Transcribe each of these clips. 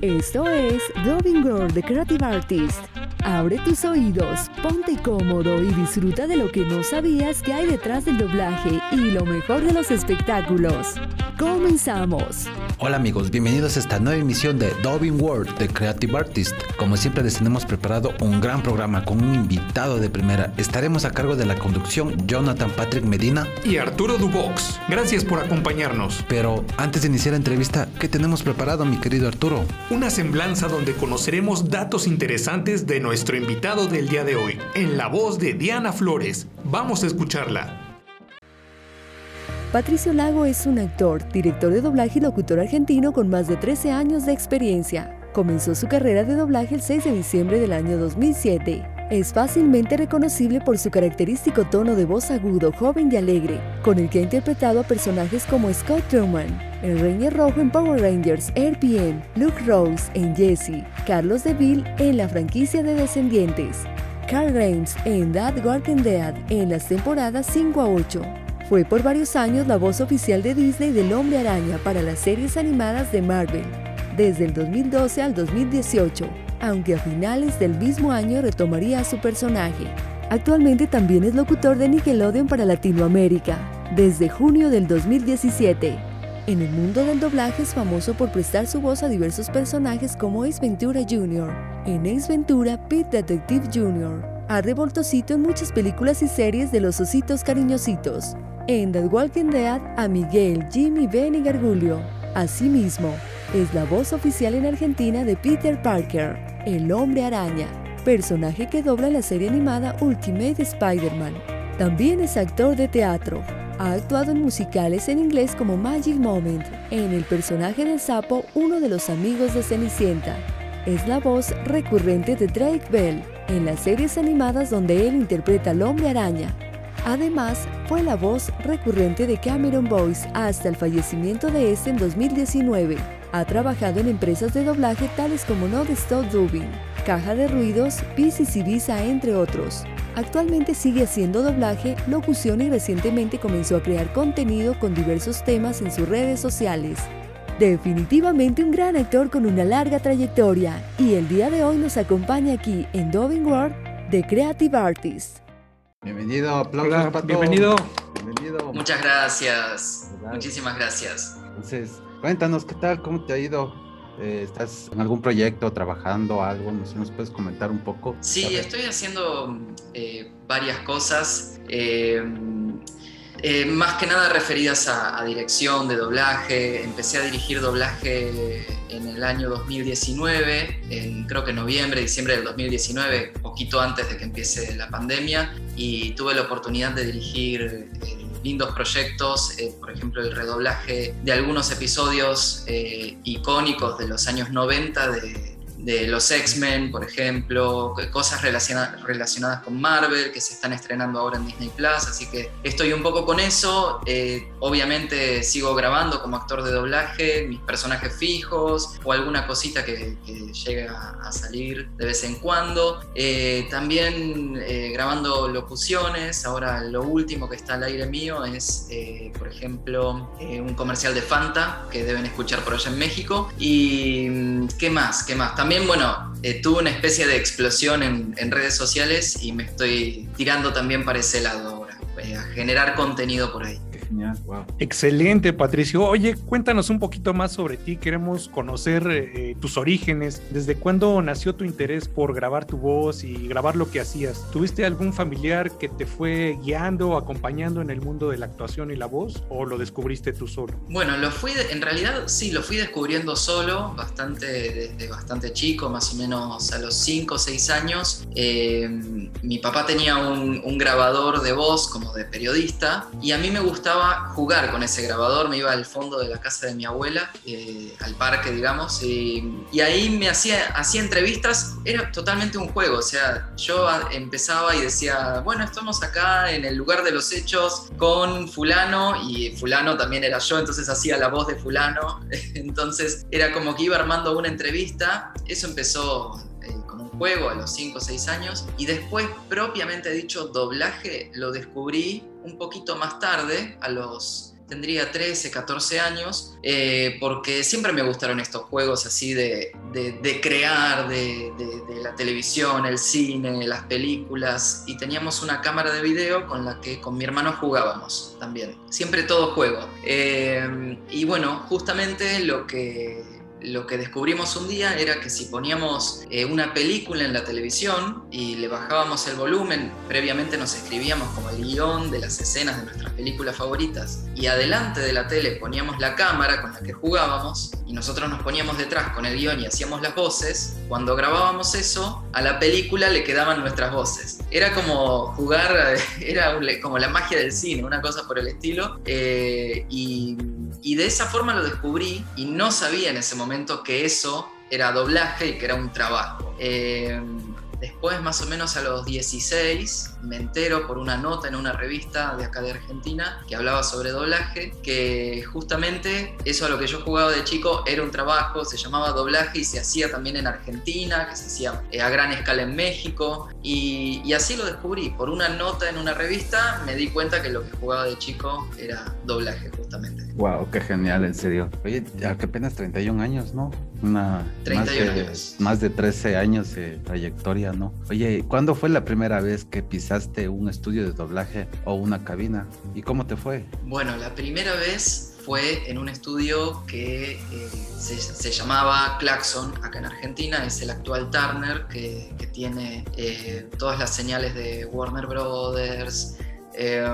Esto es Dubbing World The Creative Artist. Abre tus oídos, ponte cómodo y disfruta de lo que no sabías que hay detrás del doblaje y lo mejor de los espectáculos. Comenzamos. Hola amigos, bienvenidos a esta nueva emisión de Dubbing World de Creative Artist. Como siempre les tenemos preparado un gran programa con un invitado de primera. Estaremos a cargo de la conducción Jonathan Patrick Medina y Arturo Dubox. Gracias por acompañarnos. Pero antes de iniciar la entrevista, ¿qué tenemos preparado mi querido Arturo? Una semblanza donde conoceremos datos interesantes de nuestro invitado del día de hoy, en la voz de Diana Flores. Vamos a escucharla. Patricio Lago es un actor, director de doblaje y locutor argentino con más de 13 años de experiencia. Comenzó su carrera de doblaje el 6 de diciembre del año 2007. Es fácilmente reconocible por su característico tono de voz agudo, joven y alegre, con el que ha interpretado a personajes como Scott Truman, el Ranger Rojo en Power Rangers, RPM, Luke Rose en Jesse, Carlos DeVille en la franquicia de Descendientes, Carl Reigns en That Walking Dead en las temporadas 5 a 8. Fue por varios años la voz oficial de Disney del Hombre Araña para las series animadas de Marvel, desde el 2012 al 2018, aunque a finales del mismo año retomaría a su personaje. Actualmente también es locutor de Nickelodeon para Latinoamérica, desde junio del 2017. En el mundo del doblaje es famoso por prestar su voz a diversos personajes como Ace Ventura Jr., en Ace Ventura Pete Detective Jr., a Revoltosito en muchas películas y series de los ositos cariñositos, en The Walking Dead a Miguel, Jimmy, Ben y Gargulio. Asimismo, es la voz oficial en Argentina de Peter Parker, el hombre araña, personaje que dobla la serie animada Ultimate Spider-Man. También es actor de teatro. Ha actuado en musicales en inglés como Magic Moment, en el personaje del sapo uno de los amigos de Cenicienta. Es la voz recurrente de Drake Bell en las series animadas donde él interpreta al hombre araña, Además, fue la voz recurrente de Cameron Boyce hasta el fallecimiento de este en 2019. Ha trabajado en empresas de doblaje tales como No Stop Dubbing, Caja de Ruidos, Pisces y Visa, entre otros. Actualmente sigue haciendo doblaje, locución y recientemente comenzó a crear contenido con diversos temas en sus redes sociales. Definitivamente un gran actor con una larga trayectoria y el día de hoy nos acompaña aquí en Dubbing World de Creative Artist. Bienvenido, aplausos Bienvenido. Bienvenido. Muchas gracias. Muchísimas gracias. Entonces, cuéntanos qué tal, cómo te ha ido. Eh, ¿Estás en algún proyecto, trabajando algo? No sé, ¿nos puedes comentar un poco? Sí, estoy haciendo eh, varias cosas. Eh, más que nada referidas a, dirección de doblaje. Empecé a dirigir doblaje en el año 2019, en creo que noviembre, diciembre del 2019, poquito antes de que empiece la pandemia, y tuve la oportunidad de dirigir eh, lindos proyectos, eh, por ejemplo el redoblaje de algunos episodios eh, icónicos de los años 90 de de los X-Men, por ejemplo, cosas relacionadas con Marvel que se están estrenando ahora en Disney Plus, así que estoy un poco con eso. Eh, obviamente sigo grabando como actor de doblaje mis personajes fijos o alguna cosita que, llega a salir de vez en cuando. Eh, también eh, grabando locuciones, ahora lo último que está al aire mío es, por ejemplo, un comercial de Fanta que deben escuchar por allá en México. ¿Y mm, qué más? ¿Qué más? También bueno, eh, tuve una especie de explosión en, en, redes sociales y me estoy tirando también para ese lado ahora, eh, a generar contenido por ahí. Excelente, Patricio. Oye, cuéntanos un poquito más sobre ti. Queremos conocer eh, tus orígenes. ¿Desde cuándo nació tu interés por grabar tu voz y grabar lo que hacías? ¿Tuviste algún familiar que te fue guiando o acompañando en el mundo de la actuación y la voz o lo descubriste tú solo? Bueno, lo fui, en realidad sí, lo fui descubriendo solo, bastante, desde bastante chico, más o menos a los 5 o 6 años. Eh, mi papá tenía un, un grabador de voz como de periodista y a mí me gustaba jugar con ese grabador, me iba al fondo de la casa de mi abuela, eh, al parque, digamos, y, ahí me hacía, hacía entrevistas, era totalmente un juego, o sea, yo empezaba y decía, bueno, estamos acá en el lugar de los hechos con fulano, y fulano también era yo, entonces hacía la voz de fulano, entonces era como que iba armando una entrevista, eso empezó juego a los 5 o 6 años y después propiamente dicho doblaje lo descubrí un poquito más tarde, a los tendría 13, 14 años, eh, porque siempre me gustaron estos juegos así de, de, crear, de, la televisión, el cine, las películas, y teníamos una cámara de video con la que con mi hermano jugábamos también. Siempre todo juego. Eh, y bueno, justamente lo que lo que descubrimos un día era que si poníamos eh, una película en la televisión y le bajábamos el volumen, previamente nos escribíamos como el guion de las escenas de nuestras películas favoritas, y adelante de la tele poníamos la cámara con la que jugábamos, y nosotros nos poníamos detrás con el guion y hacíamos las voces, cuando grabábamos eso, a la película le quedaban nuestras voces. Era como jugar, era como la magia del cine, una cosa por el estilo, eh, y y de esa forma lo descubrí y no sabía en ese momento que eso era doblaje y que era un trabajo. Eh, Después, más o menos a los 16, me entero por una nota en una revista de acá de Argentina que hablaba sobre doblaje, que justamente eso a lo que yo jugaba de chico era un trabajo, se llamaba doblaje y se hacía también en Argentina, que se hacía eh, a gran escala en México, y, y así lo descubrí. Por una nota en una revista me di cuenta que lo que jugaba de chico era doblaje, justamente. Wow, qué genial, en serio. Oye, ya que apenas 31 años, ¿no? Una, 31 más de, años. Más de 13 años de trayectoria, ¿no? Oye, ¿cuándo fue la primera vez que pisaste un estudio de doblaje o una cabina? ¿Y cómo te fue? Bueno, la primera vez fue en un estudio que eh, se, llamaba Claxon, acá en Argentina, es el actual Turner, que, tiene eh, todas las señales de Warner Brothers. Eh,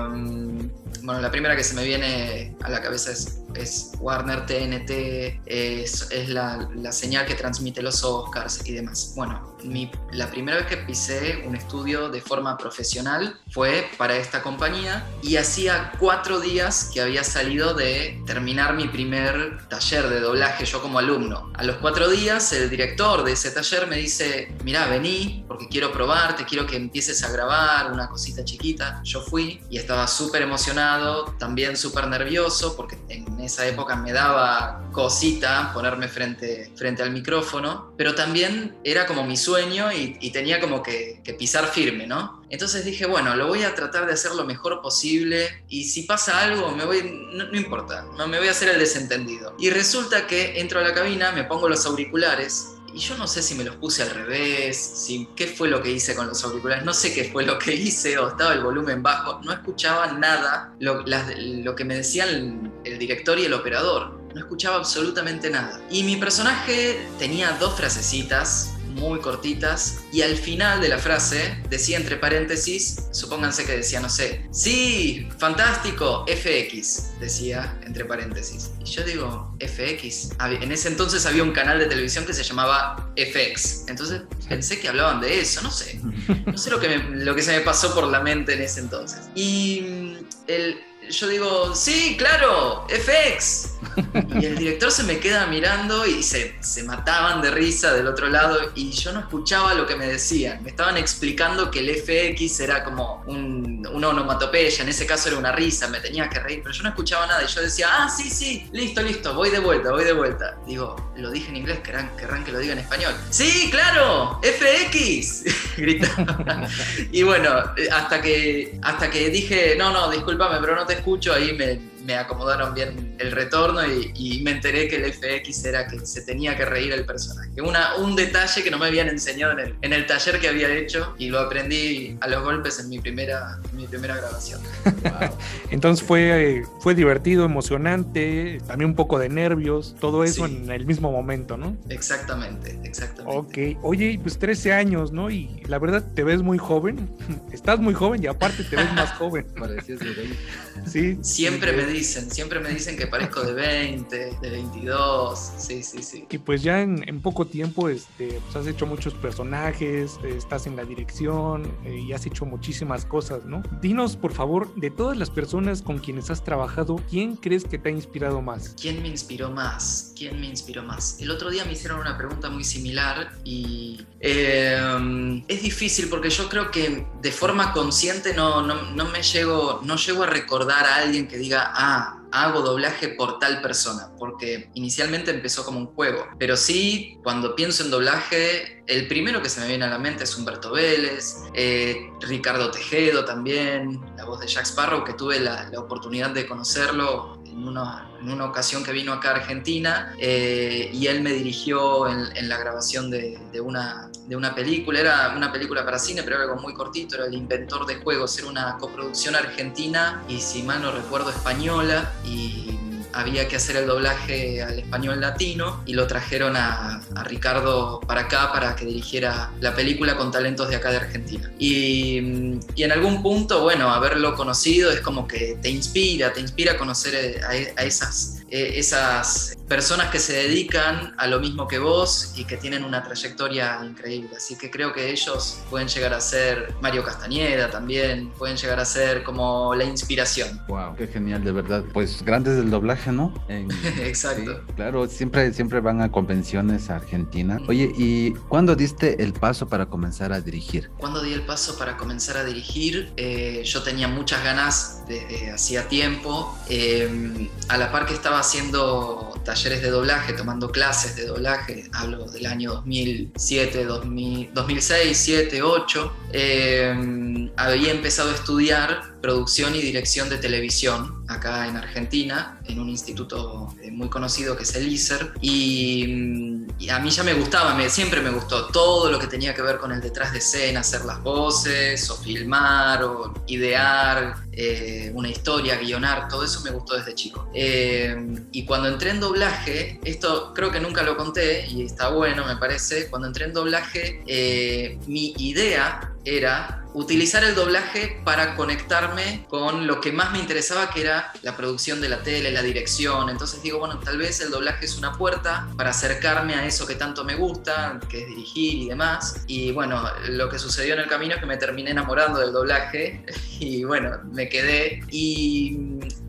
bueno, la primera que se me viene a la cabeza es, es Warner TNT, es, es la, la, señal que transmite los Oscars y demás. Bueno, mi, la primera vez que pisé un estudio de forma profesional fue para esta compañía y hacía cuatro días que había salido de terminar mi primer taller de doblaje yo como alumno. A los cuatro días el director de ese taller me dice, mira, vení porque quiero probarte, quiero que empieces a grabar una cosita chiquita. Yo fui y estaba súper emocionado, también súper nervioso porque en esa época me daba cosita ponerme frente, frente al micrófono, pero también era como mi sueño y, tenía como que, que, pisar firme, ¿no? Entonces dije, bueno, lo voy a tratar de hacer lo mejor posible y si pasa algo, me voy, no, no importa, no me voy a hacer el desentendido. Y resulta que entro a la cabina, me pongo los auriculares y yo no sé si me los puse al revés, si, qué fue lo que hice con los auriculares, no sé qué fue lo que hice o estaba el volumen bajo, no escuchaba nada lo, lo que me decían el, el director y el operador, no escuchaba absolutamente nada. Y mi personaje tenía dos frasecitas muy cortitas y al final de la frase decía entre paréntesis, supónganse que decía, no sé, sí, fantástico, FX, decía entre paréntesis. Y yo digo, FX. En ese entonces había un canal de televisión que se llamaba FX. Entonces pensé que hablaban de eso, no sé. No sé lo que, me, lo que se me pasó por la mente en ese entonces. Y el, yo digo, sí, claro, FX. Y el director se me queda mirando y se, se, mataban de risa del otro lado y yo no escuchaba lo que me decían. Me estaban explicando que el FX era como un, una onomatopeya, en ese caso era una risa, me tenía que reír, pero yo no escuchaba nada y yo decía, ah, sí, sí, listo, listo, voy de vuelta, voy de vuelta. Digo, lo dije en inglés, querrán, querrán que lo diga en español. Sí, claro, FX, gritaba. y bueno, hasta que, hasta que dije, no, no, discúlpame, pero no te escucho, ahí me, me acomodaron bien el retorno y, y, me enteré que el FX era que se tenía que reír el personaje. Una, un detalle que no me habían enseñado en el, en el taller que había hecho y lo aprendí a los golpes en mi primera, en mi primera grabación. Wow. Entonces fue, fue divertido, emocionante, también un poco de nervios, todo eso sí. en el mismo momento, ¿no? Exactamente, exactamente. Ok, oye, pues 13 años, ¿no? Y la verdad te ves muy joven, estás muy joven y aparte te ves más joven. Parecías de 20. Sí. Siempre sí. me dicen, siempre me dicen que parezco de 20, de 22, sí, sí, sí. Y pues ya en, en poco tiempo este, pues has hecho muchos personajes, eh, estás en la dirección eh, y has hecho muchísimas cosas, ¿no? Dinos, por favor, de todas las personas con quienes has trabajado, ¿quién crees que te ha inspirado más? ¿Quién me inspiró más? ¿Quién me inspiró más? El otro día me hicieron una pregunta muy similar y eh, es difícil porque yo creo que de forma consciente no, no, no me llego, no llego a recordar a alguien que diga, ah, hago doblaje por tal persona, porque inicialmente empezó como un juego, pero sí, cuando pienso en doblaje, el primero que se me viene a la mente es Humberto Vélez, eh, Ricardo Tejedo también, la voz de Jack Sparrow, que tuve la, la oportunidad de conocerlo en una, en una ocasión que vino acá a Argentina eh, y él me dirigió en, la grabación de, una, de una película. Era una película para cine, pero era algo muy cortito. Era El Inventor de Juegos. Era una coproducción argentina y, si mal no recuerdo, española. Y había que hacer el doblaje al español latino y lo trajeron a, Ricardo para acá para que dirigiera la película con talentos de acá de Argentina. Y, y, en algún punto, bueno, haberlo conocido es como que te inspira, te inspira a conocer a, esas, eh, esas personas que se dedican a lo mismo que vos y que tienen una trayectoria increíble. Así que creo que ellos pueden llegar a ser Mario Castañeda también, pueden llegar a ser como la inspiración. Wow, qué genial, de verdad. Pues grandes del doblaje, ¿no? Exacto. claro, siempre, siempre van a convenciones a Argentina. Oye, ¿y cuándo diste el paso para comenzar a dirigir? Cuando di el paso para comenzar a dirigir, eh, yo tenía muchas ganas desde hacía tiempo. Eh, a la par que estaba haciendo talleres de doblaje, tomando clases de doblaje, hablo del año 2007, 2006, 2007, 2008, había empezado a estudiar producción y dirección de televisión acá en Argentina, en un instituto eh, muy conocido que es el ISER. Y, a mí ya me gustaba, me, siempre me gustó todo lo que tenía que ver con el detrás de escena, hacer las voces, o filmar, o idear eh, una historia, guionar, todo eso me gustó desde chico. Eh, y cuando entré en doblaje, esto creo que nunca lo conté y está bueno, me parece, cuando entré en doblaje, mi idea era utilizar el doblaje para conectarme con lo que más me interesaba, que era la producción de la tele, la dirección. Entonces digo, bueno, tal vez el doblaje es una puerta para acercarme a eso que tanto me gusta, que es dirigir y demás. Y bueno, lo que sucedió en el camino es que me terminé enamorando del doblaje y bueno, me quedé. Y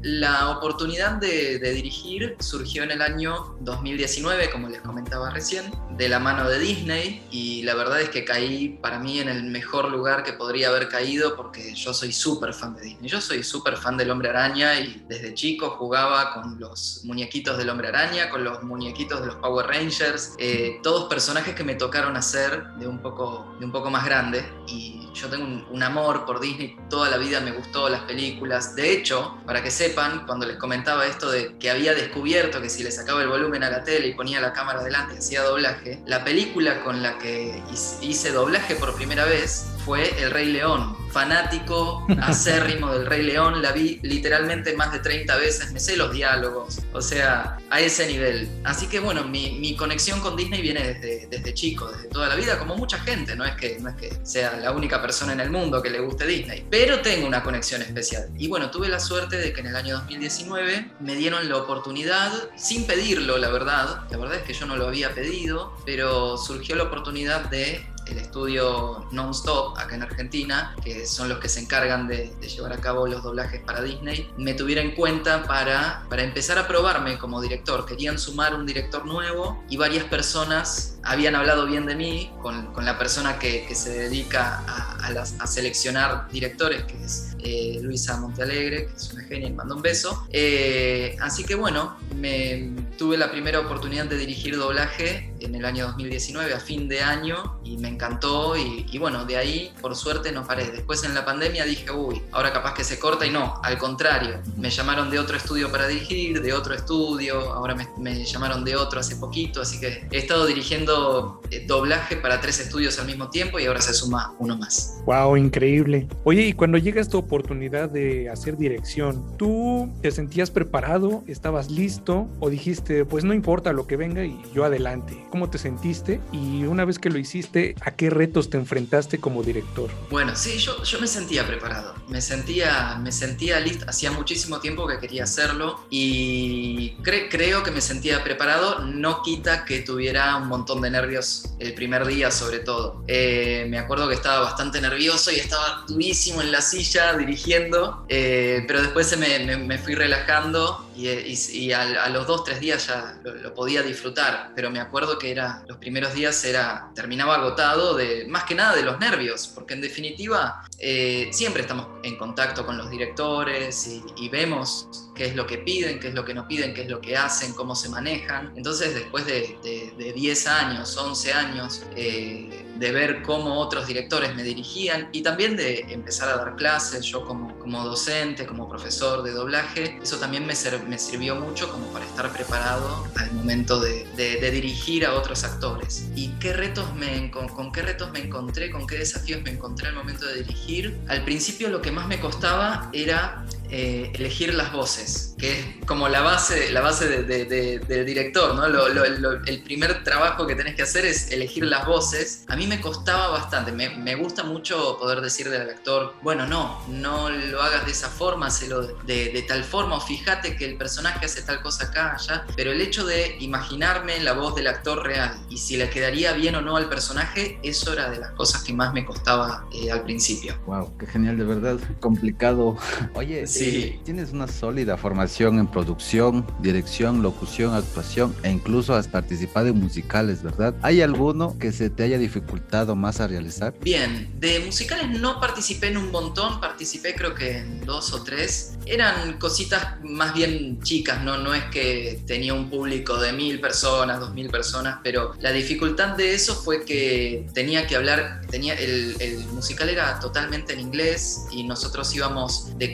la oportunidad de, dirigir surgió en el año 2019, como les comentaba recién, de la mano de Disney y la verdad es que caí para mí en el mejor lugar que podría haber caído porque yo soy súper fan de Disney. Yo soy súper fan del hombre araña y desde chico jugaba con los muñequitos del hombre araña, con los muñequitos de los Power Rangers, eh, todos personajes que me tocaron hacer de un poco, de un poco más grande y yo tengo un, amor por Disney, toda la vida me gustó las películas. De hecho, para que sepan, cuando les comentaba esto de que había descubierto que si le sacaba el volumen a la tele y ponía la cámara delante hacía doblaje, la película con la que hice doblaje por primera vez fue El Rey León. Fanático, acérrimo del Rey León, la vi literalmente más de 30 veces, me sé los diálogos, o sea, a ese nivel. Así que bueno, mi, conexión con Disney viene desde, desde, chico, desde toda la vida, como mucha gente, no es, que, no es que sea la única persona en el mundo que le guste Disney, pero tengo una conexión especial. Y bueno, tuve la suerte de que en el año 2019 me dieron la oportunidad, sin pedirlo, la verdad, la verdad es que yo no lo había pedido, pero surgió la oportunidad de el estudio Nonstop acá en Argentina, que son los que se encargan de, llevar a cabo los doblajes para Disney, me tuviera en cuenta para, para empezar a probarme como director. Querían sumar un director nuevo y varias personas habían hablado bien de mí con, con la persona que, que, se dedica a, a, seleccionar directores, que es eh, Luisa Montealegre, que es una genia y mando un beso. Eh, así que bueno, me, tuve la primera oportunidad de dirigir doblaje en el año 2019, a fin de año, y me encantó. Y, bueno, de ahí, por suerte, no paré. Después en la pandemia dije, uy, ahora capaz que se corta, y no, al contrario. Me llamaron de otro estudio para dirigir, de otro estudio, ahora me, me llamaron de otro hace poquito, así que he estado dirigiendo eh, doblaje para tres estudios al mismo tiempo y ahora se suma uno más. Wow, increíble. Oye, y cuando llega esta oportunidad de hacer dirección, ¿tú te sentías preparado? ¿Estabas listo? ¿O dijiste, pues no importa lo que venga y yo adelante? ¿Cómo te sentiste? Y una vez que lo hiciste, ¿a qué retos te enfrentaste como director? Bueno, sí, yo, yo me sentía preparado. Me sentía, me sentía listo. Hacía muchísimo tiempo que quería hacerlo y creo que me sentía preparado. No quita que tuviera un montón de nervios el primer día sobre todo. Eh, me acuerdo que estaba bastante nervioso y estaba durísimo en la silla dirigiendo, eh, pero después se me, fui relajando y, a, los dos, tres días ya lo, podía disfrutar, pero me acuerdo que era, los primeros días era, terminaba agotado de, más que nada de los nervios, porque en definitiva eh, siempre estamos en contacto con los directores y, vemos qué es lo que piden, qué es lo que no piden, qué es lo que hacen, cómo se manejan. Entonces después de, de, de 10 años, 11 años, eh, de ver cómo otros directores me dirigían y también de empezar a dar clases, yo como, como docente, como profesor de doblaje, eso también me, me sirvió mucho como para estar preparado al momento de, de, dirigir a otros actores. ¿Y qué retos me, con, qué retos me encontré, con qué desafíos me encontré al momento de dirigir? Al principio lo que más me costaba era eh, elegir las voces, que es como la base, la base del director, ¿no? el primer trabajo que tenés que hacer es elegir las voces. A mí me costaba bastante, me, gusta mucho poder decirle al actor, bueno, no, no lo hagas de esa forma, hazlo de, tal forma, o fíjate que el personaje hace tal cosa acá, allá, pero el hecho de imaginarme la voz del actor real y si le quedaría bien o no al personaje, eso era de las cosas que más me costaba eh, al principio. Wow, qué genial, de verdad, complicado. Oye, sí Tienes una sólida formación en producción, dirección, locución, actuación e incluso has participado en musicales, ¿verdad? ¿Hay alguno que se te haya dificultado más a realizar? Bien, de musicales no participé en un montón, participé creo que en dos o tres. Eran cositas más bien chicas, ¿no? No es que tenía un público de mil personas, dos mil personas, pero la dificultad de eso fue que tenía que hablar, tenía, el, musical era totalmente en inglés y nosotros íbamos de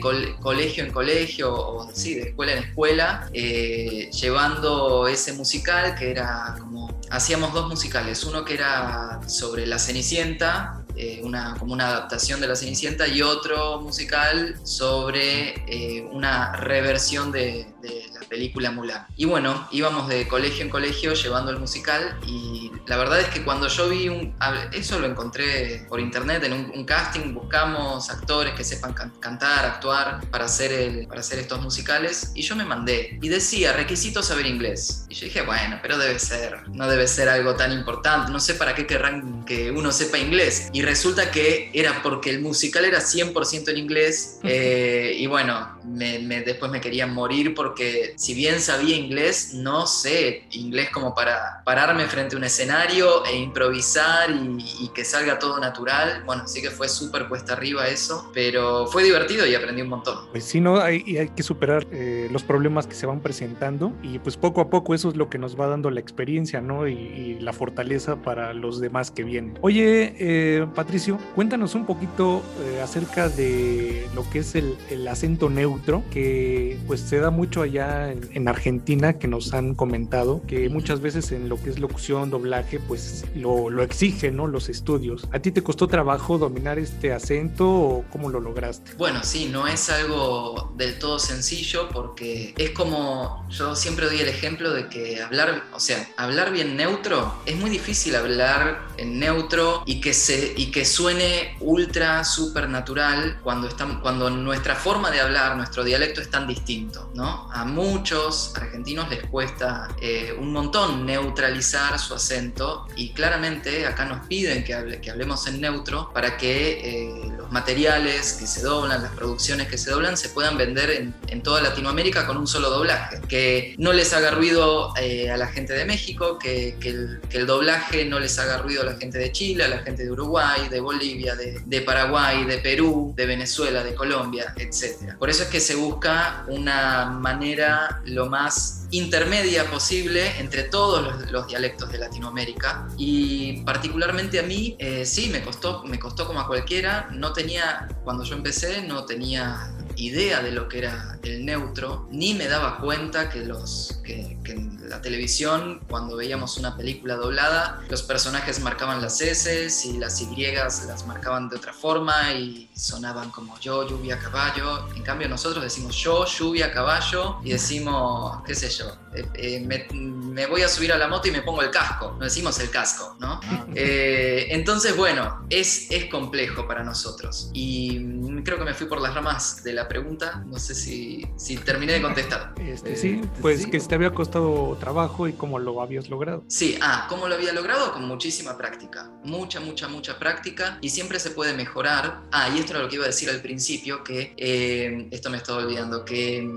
colegio en colegio, o sí, de escuela en escuela, eh, llevando ese musical que era como, hacíamos dos musicales, uno que era sobre la Cenicienta, eh, una, como una adaptación de La Cenicienta y otro musical sobre eh, una reversión de, película Mulan. Y bueno, íbamos de colegio en colegio llevando el musical y la verdad es que cuando yo vi un... Eso lo encontré por internet en un, casting, buscamos actores que sepan cantar, actuar para hacer, el, para hacer estos musicales y yo me mandé y decía requisito saber inglés. Y yo dije, bueno, pero debe ser, no debe ser algo tan importante, no sé para qué querrán que uno sepa inglés. Y resulta que era porque el musical era 100% en inglés eh, y bueno, me, después me querían morir porque si bien sabía inglés, no sé inglés como para pararme frente a un escenario e improvisar y, que salga todo natural. Bueno, sí que fue súper cuesta arriba eso, pero fue divertido y aprendí un montón. Pues sí, ¿no? Hay, hay que superar eh, los problemas que se van presentando y pues poco a poco eso es lo que nos va dando la experiencia, ¿no? Y, la fortaleza para los demás que vienen. Oye, eh, Patricio, cuéntanos un poquito eh, acerca de lo que es el, acento neutro, que pues se da mucho allá en, Argentina, que nos han comentado, que muchas veces en lo que es locución, doblaje, pues lo, lo exige, ¿no? Los estudios. ¿A ti te costó trabajo dominar este acento o cómo lo lograste? Bueno, sí, no es algo del todo sencillo porque es como, yo siempre doy el ejemplo de que hablar, o sea, hablar bien neutro, es muy difícil hablar en neutro y que se que suene ultra, super natural cuando, estamos, cuando nuestra forma de hablar, nuestro dialecto es tan distinto, ¿no? A muchos argentinos les cuesta eh, un montón neutralizar su acento y claramente acá nos piden que, hable, que hablemos en neutro para que eh, los materiales que se doblan, las producciones que se doblan, se puedan vender en, en toda Latinoamérica con un solo doblaje. Que no les haga ruido eh, a la gente de México, que, que, el, que el doblaje no les haga ruido a la gente de Chile, a la gente de Uruguay, de Bolivia, de, Paraguay, de Perú, de Venezuela, de Colombia, etc. Por eso es que se busca una manera lo más intermedia posible entre todos los, dialectos de Latinoamérica. Y particularmente a mí eh, sí me costó me costó como a cualquiera. No tenía cuando yo empecé no tenía idea de lo que era el neutro, ni me daba cuenta que, los, que, en la televisión, cuando veíamos una película doblada, los personajes marcaban las S y las Y las marcaban de otra forma y sonaban como yo, lluvia, caballo. En cambio nosotros decimos yo, lluvia, caballo y decimos, qué sé yo, eh, eh, me, voy a subir a la moto y me pongo el casco, no decimos el casco, ¿no? Ah. Eh, entonces, bueno, es, es complejo para nosotros y creo que me fui por las ramas de la pregunta, no sé si, si terminé de contestar. Este, sí, pues que te había costado trabajo y cómo lo habías logrado. Sí, ah, ¿cómo lo había logrado? Con muchísima práctica, mucha, mucha, mucha práctica y siempre se puede mejorar. Ah, y esto era lo que iba a decir al principio, que esto me estaba olvidando, que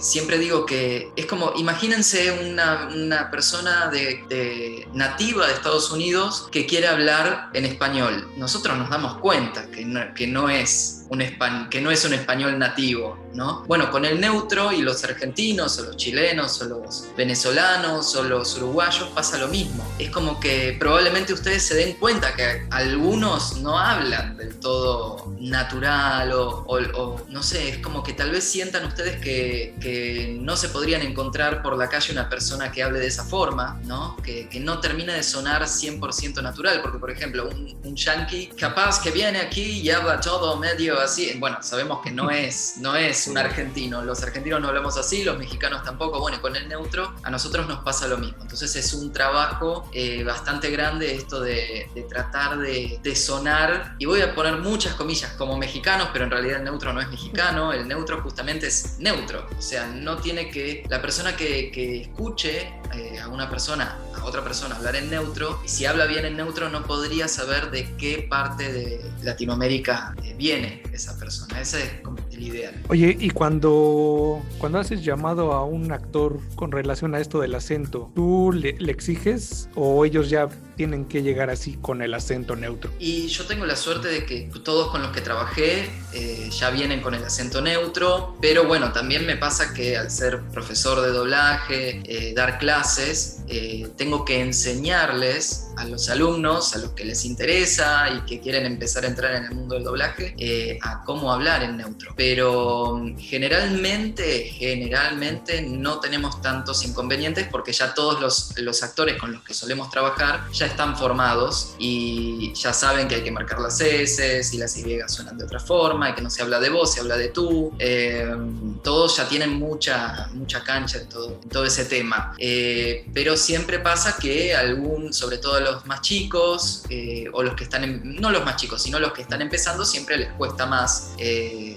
siempre digo que es como imagínense una, una persona de, nativa de Estados Unidos que quiere hablar en español. Nosotros nos damos cuenta que no, que no es un que no es un español nativo, ¿no? Bueno, con el neutro y los argentinos o los chilenos o los venezolanos o los uruguayos pasa lo mismo. Es como que probablemente ustedes se den cuenta que algunos no hablan del todo natural o, no sé, es como que tal vez sientan ustedes que, que, no se podrían encontrar por la calle una persona que hable de esa forma, ¿no? Que, que no termina de sonar 100% natural, porque por ejemplo, un, un yankee capaz que viene aquí y habla todo medio así, bueno, sabemos que no es, no es un argentino, los argentinos no hablamos así, los mexicanos tampoco, bueno, con el neutro a nosotros nos pasa lo mismo, entonces es un trabajo eh, bastante grande esto de, tratar de, de, sonar, y voy a poner muchas comillas como mexicanos, pero en realidad el neutro no es mexicano, el neutro justamente es neutro, o sea, no tiene que, la persona que, que escuche eh, a una persona, a otra persona hablar en neutro, y si habla bien en neutro no podría saber de qué parte de Latinoamérica eh, viene esa persona. Ese es como el ideal. Oye, y cuando, cuando haces llamado a un actor con relación a esto del acento, ¿tú le, le exiges o ellos ya tienen que llegar así con el acento neutro? Y yo tengo la suerte de que todos con los que trabajé eh, ya vienen con el acento neutro, pero bueno, también me pasa que al ser profesor de doblaje, eh, dar clases, eh, tengo que enseñarles a los alumnos, a los que les interesa y que quieren empezar a entrar en el mundo del doblaje, a cómo hablar en neutro. Pero mm, generalmente, generalmente no tenemos tantos inconvenientes porque ya todos los, los actores con los que solemos trabajar ya están formados y ya saben que hay que marcar las S y las Y suenan de otra forma y que no se habla de vos, se habla de tú. Eh, todos ya tienen mucha, mucha cancha en todo, todo ese tema. Eh, pero siempre pasa que algún, sobre todo los más chicos, eh, o los que están, no los más chicos, sino los que están empezando, siempre les cuesta más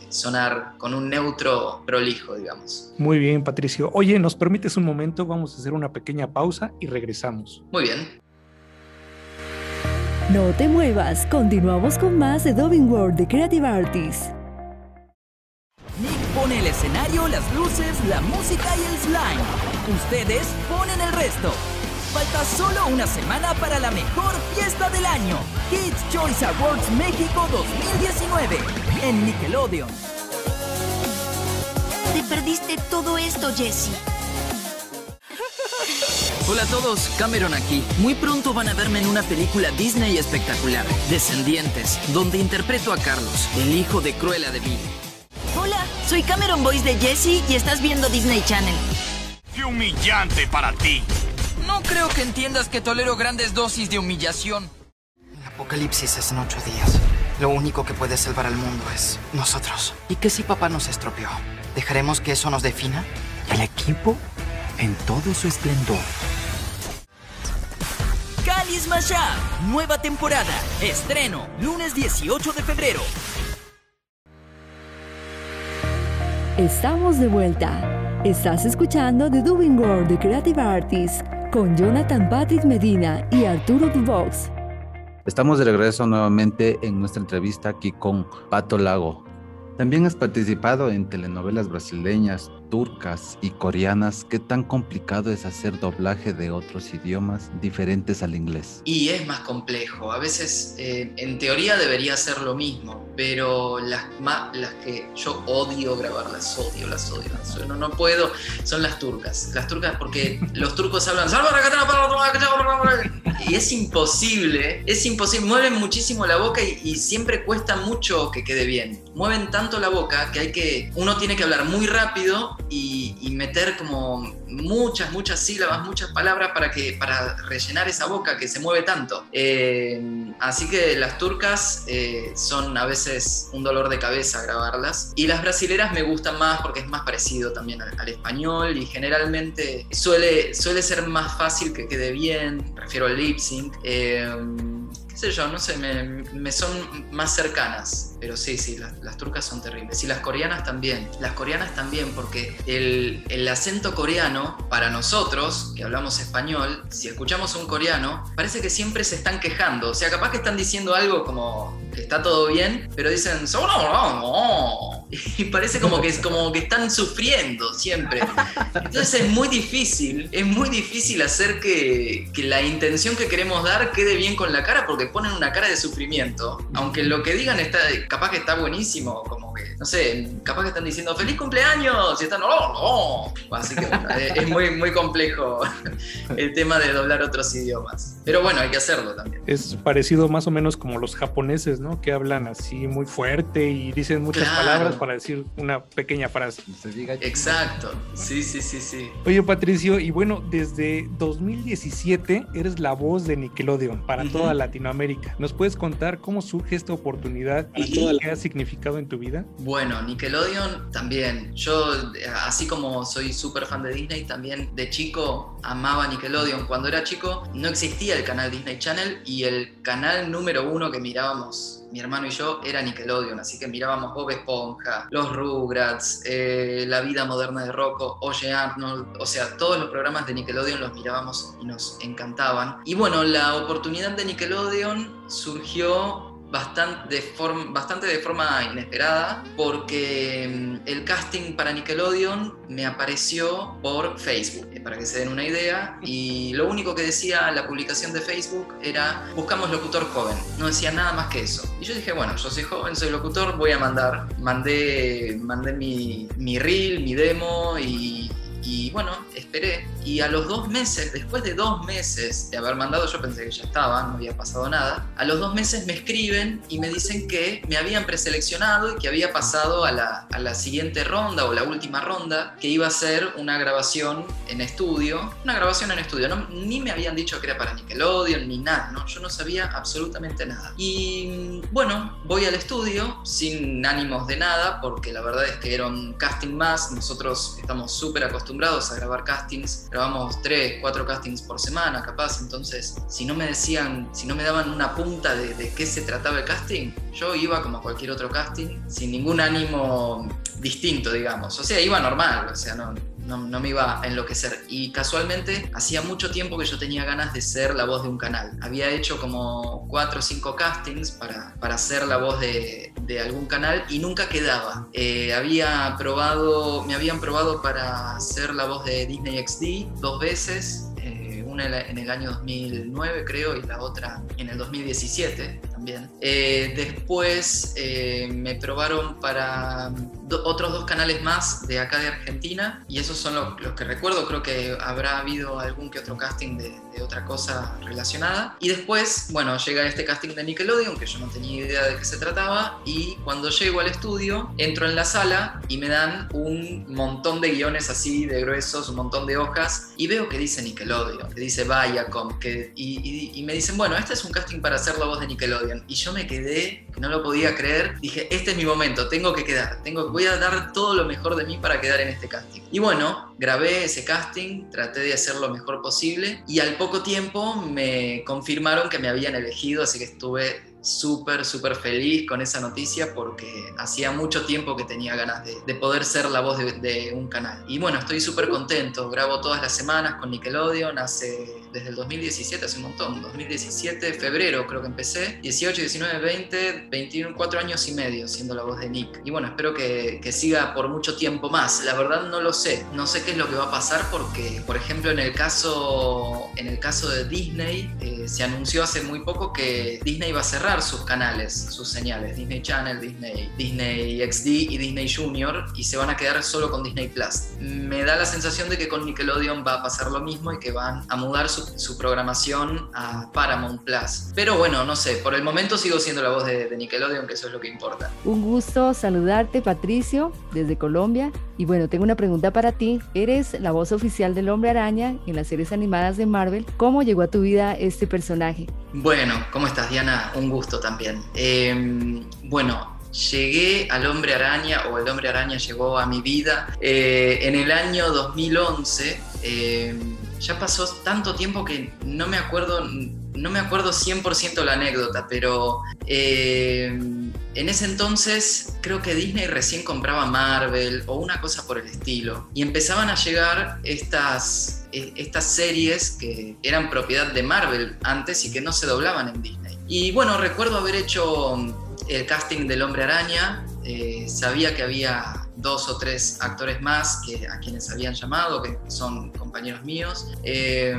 sonar con un neutro prolijo, digamos. Muy bien, Patricio. Oye, ¿nos permites un momento? Vamos a hacer una pequeña pausa y regresamos. Muy bien. No te muevas, continuamos con más de Dubbing World de Creative Artists. Nick pone el escenario, las luces, la música y el slime. Ustedes ponen el resto. Falta solo una semana para la mejor fiesta del año. Kids Choice Awards México 2019 en Nickelodeon. Te perdiste todo esto, Jessie. Hola a todos, Cameron aquí. Muy pronto van a verme en una película Disney espectacular, Descendientes, donde interpreto a Carlos, el hijo de Cruella de Vil. Hola, soy Cameron Boyce de Jessie y estás viendo Disney Channel. ¡Qué humillante para ti! No creo que entiendas que tolero grandes dosis de humillación. El apocalipsis es en ocho días. Lo único que puede salvar al mundo es nosotros. ¿Y qué si papá nos estropeó? ¿Dejaremos que eso nos defina? El equipo en todo su esplendor. Cali Smash nueva temporada. Estreno, lunes 18 de febrero. Estamos de vuelta. Estás escuchando The Doing World de Creative Artists con Jonathan Patrick Medina y Arturo Dubox. Estamos de regreso nuevamente en nuestra entrevista aquí con Pato Lago. También has participado en telenovelas brasileñas, turcas y coreanas, ¿qué tan complicado es hacer doblaje de otros idiomas diferentes al inglés? Y es más complejo. A veces, eh, en teoría, debería ser lo mismo, pero las, las que yo odio grabar, las odio, las odio, No, no puedo, son las turcas. Las turcas, porque los turcos hablan. Y es imposible, es imposible. Mueven muchísimo la boca y, y siempre cuesta mucho que quede bien. Mueven tanto la boca que hay que. Uno tiene que hablar muy rápido y, meter como muchas, muchas sílabas, muchas palabras para, que, para rellenar esa boca que se mueve tanto. Eh, así que las turcas eh, son a veces un dolor de cabeza grabarlas. Y las brasileras me gustan más porque es más parecido también al, español y generalmente suele, suele ser más fácil que quede bien, refiero al lip sync. Eh, sé yo, no sé, me, son más cercanas. Pero sí, sí, las, turcas son terribles. Y las coreanas también. Las coreanas también, porque el, el, acento coreano, para nosotros, que hablamos español, si escuchamos un coreano, parece que siempre se están quejando. O sea, capaz que están diciendo algo como que está todo bien, pero dicen, no, no, no y parece como que, como que están sufriendo siempre. Entonces es muy difícil, es muy difícil hacer que, que, la intención que queremos dar quede bien con la cara porque ponen una cara de sufrimiento. Aunque lo que digan está, capaz que está buenísimo, como que, no sé, capaz que están diciendo feliz cumpleaños y están, no, no. Así que es muy, muy complejo el tema de doblar otros idiomas. Pero bueno, hay que hacerlo también. Es parecido más o menos como los japoneses, ¿no? Que hablan así muy fuerte y dicen muchas palabras para decir una pequeña frase. Exacto, sí, sí, sí, sí. Oye, Patricio, y bueno, desde 2017 eres la voz de Nickelodeon para toda Latinoamérica. ¿Nos puedes contar cómo surge esta oportunidad y qué ha significado en tu vida? Bueno, Nickelodeon también. Yo, así como soy súper fan de Disney, también de chico amaba Nickelodeon. Cuando era chico no existía el canal Disney Channel y el canal número uno que mirábamos mi hermano y yo era Nickelodeon, así que mirábamos Bob Esponja, Los Rugrats, eh, La vida moderna de Rocco, Oye Arnold, o sea, todos los programas de Nickelodeon los mirábamos y nos encantaban. Y bueno, la oportunidad de Nickelodeon surgió bastante de, forma, bastante de forma inesperada porque mm, el casting para Nickelodeon me apareció por Facebook, eh, para que se den una idea, y lo único que decía la publicación de Facebook era buscamos locutor joven, no decía nada más que eso. Y yo dije, bueno, yo soy joven, soy locutor, voy a mandar, mandé, mandé mi, mi reel, mi demo y y bueno, esperé. Y a los dos meses, después de dos meses de haber mandado, yo pensé que ya estaba, no había pasado nada. A los dos meses me escriben y me dicen que me habían preseleccionado y que había pasado a la, a la siguiente ronda o la última ronda, que iba a ser una grabación en estudio. Una grabación en estudio. Ni me habían dicho que era para Nickelodeon ni nada, ¿no? Yo no sabía absolutamente nada. Y bueno, voy al estudio sin ánimos de nada, porque la verdad es que era un casting más. Nosotros estamos súper acostumbrados acostumbrados a grabar castings, grabamos tres, cuatro castings por semana, capaz, entonces si no me decían, si no me daban una punta de qué se trataba el casting, yo iba como cualquier otro casting, sin ningún ánimo distinto, digamos, o sea, iba normal, o sea, no, no, me iba a enloquecer. Y casualmente hacía mucho tiempo que yo tenía ganas de ser la voz de un canal. Había hecho como cuatro o cinco castings para, para ser la voz de, de algún canal y nunca quedaba. Eh, había probado, me habían probado para ser la voz de Disney XD dos veces. Eh, una en el año 2009 creo y la otra en el 2017 Eh, después me probaron para otros dos canales más de acá de Argentina y esos son los, que recuerdo, creo que habrá habido algún que otro casting de, otra cosa relacionada. Y después, bueno, llega este casting de Nickelodeon, que yo no tenía idea de qué se trataba, y cuando llego al estudio, entro en la sala y me dan un montón de guiones así de gruesos, un montón de hojas, y veo que dice Nickelodeon, que dice Viacom, que, y me dicen, bueno, este es un casting para hacer la voz de Nickelodeon. Y yo me quedé, que no lo podía creer, dije, este es mi momento, tengo que quedar, tengo, voy a dar todo lo mejor de mí para quedar en este casting. Y bueno, grabé ese casting, traté de hacer lo mejor posible y al poco tiempo me confirmaron que me habían elegido, así que estuve súper, súper feliz con esa noticia porque hacía mucho tiempo que tenía ganas de, poder ser la voz de, un canal. Y bueno, estoy súper contento, grabo todas las semanas con Nickelodeon, hace desde el 2017, hace un montón, 2017, febrero creo que empecé, 18, 19, 20, 21, 4 años y medio siendo la voz de Nick. Y bueno, espero que, que siga por mucho tiempo más. La verdad no lo sé, no sé qué es lo que va a pasar porque, por ejemplo, en el caso, en el caso de Disney, eh, se anunció hace muy poco que Disney va a cerrar sus canales, sus señales, Disney Channel, Disney, Disney XD y Disney Junior, y se van a quedar solo con Disney Plus. Me da la sensación de que con Nickelodeon va a pasar lo mismo y que van a mudar su, programación a Paramount Plus. Pero bueno, no sé, por el momento sigo siendo la voz de, de Nickelodeon, que eso es lo que importa. Un gusto saludarte, Patricio, desde Colombia. Y bueno, tengo una pregunta para ti. Eres la voz oficial del Hombre Araña en las series animadas de Marvel. ¿Cómo llegó a tu vida este personaje? Bueno, ¿cómo estás, Diana? Un gusto también. Em, bueno, llegué al Hombre Araña, o el Hombre Araña llegó a mi vida eh, en el año 2011. Em, ya pasó tanto tiempo que no me acuerdo, no me acuerdo 100% la anécdota, pero em, en ese entonces creo que Disney recién compraba Marvel o una cosa por el estilo y empezaban a llegar estas, e, estas series que eran propiedad de Marvel antes y que no se doblaban en Disney. Y bueno, recuerdo haber hecho el casting del Hombre Araña eh, sabía que había dos o tres actores más que, a quienes habían llamado, que son compañeros míos. Eh,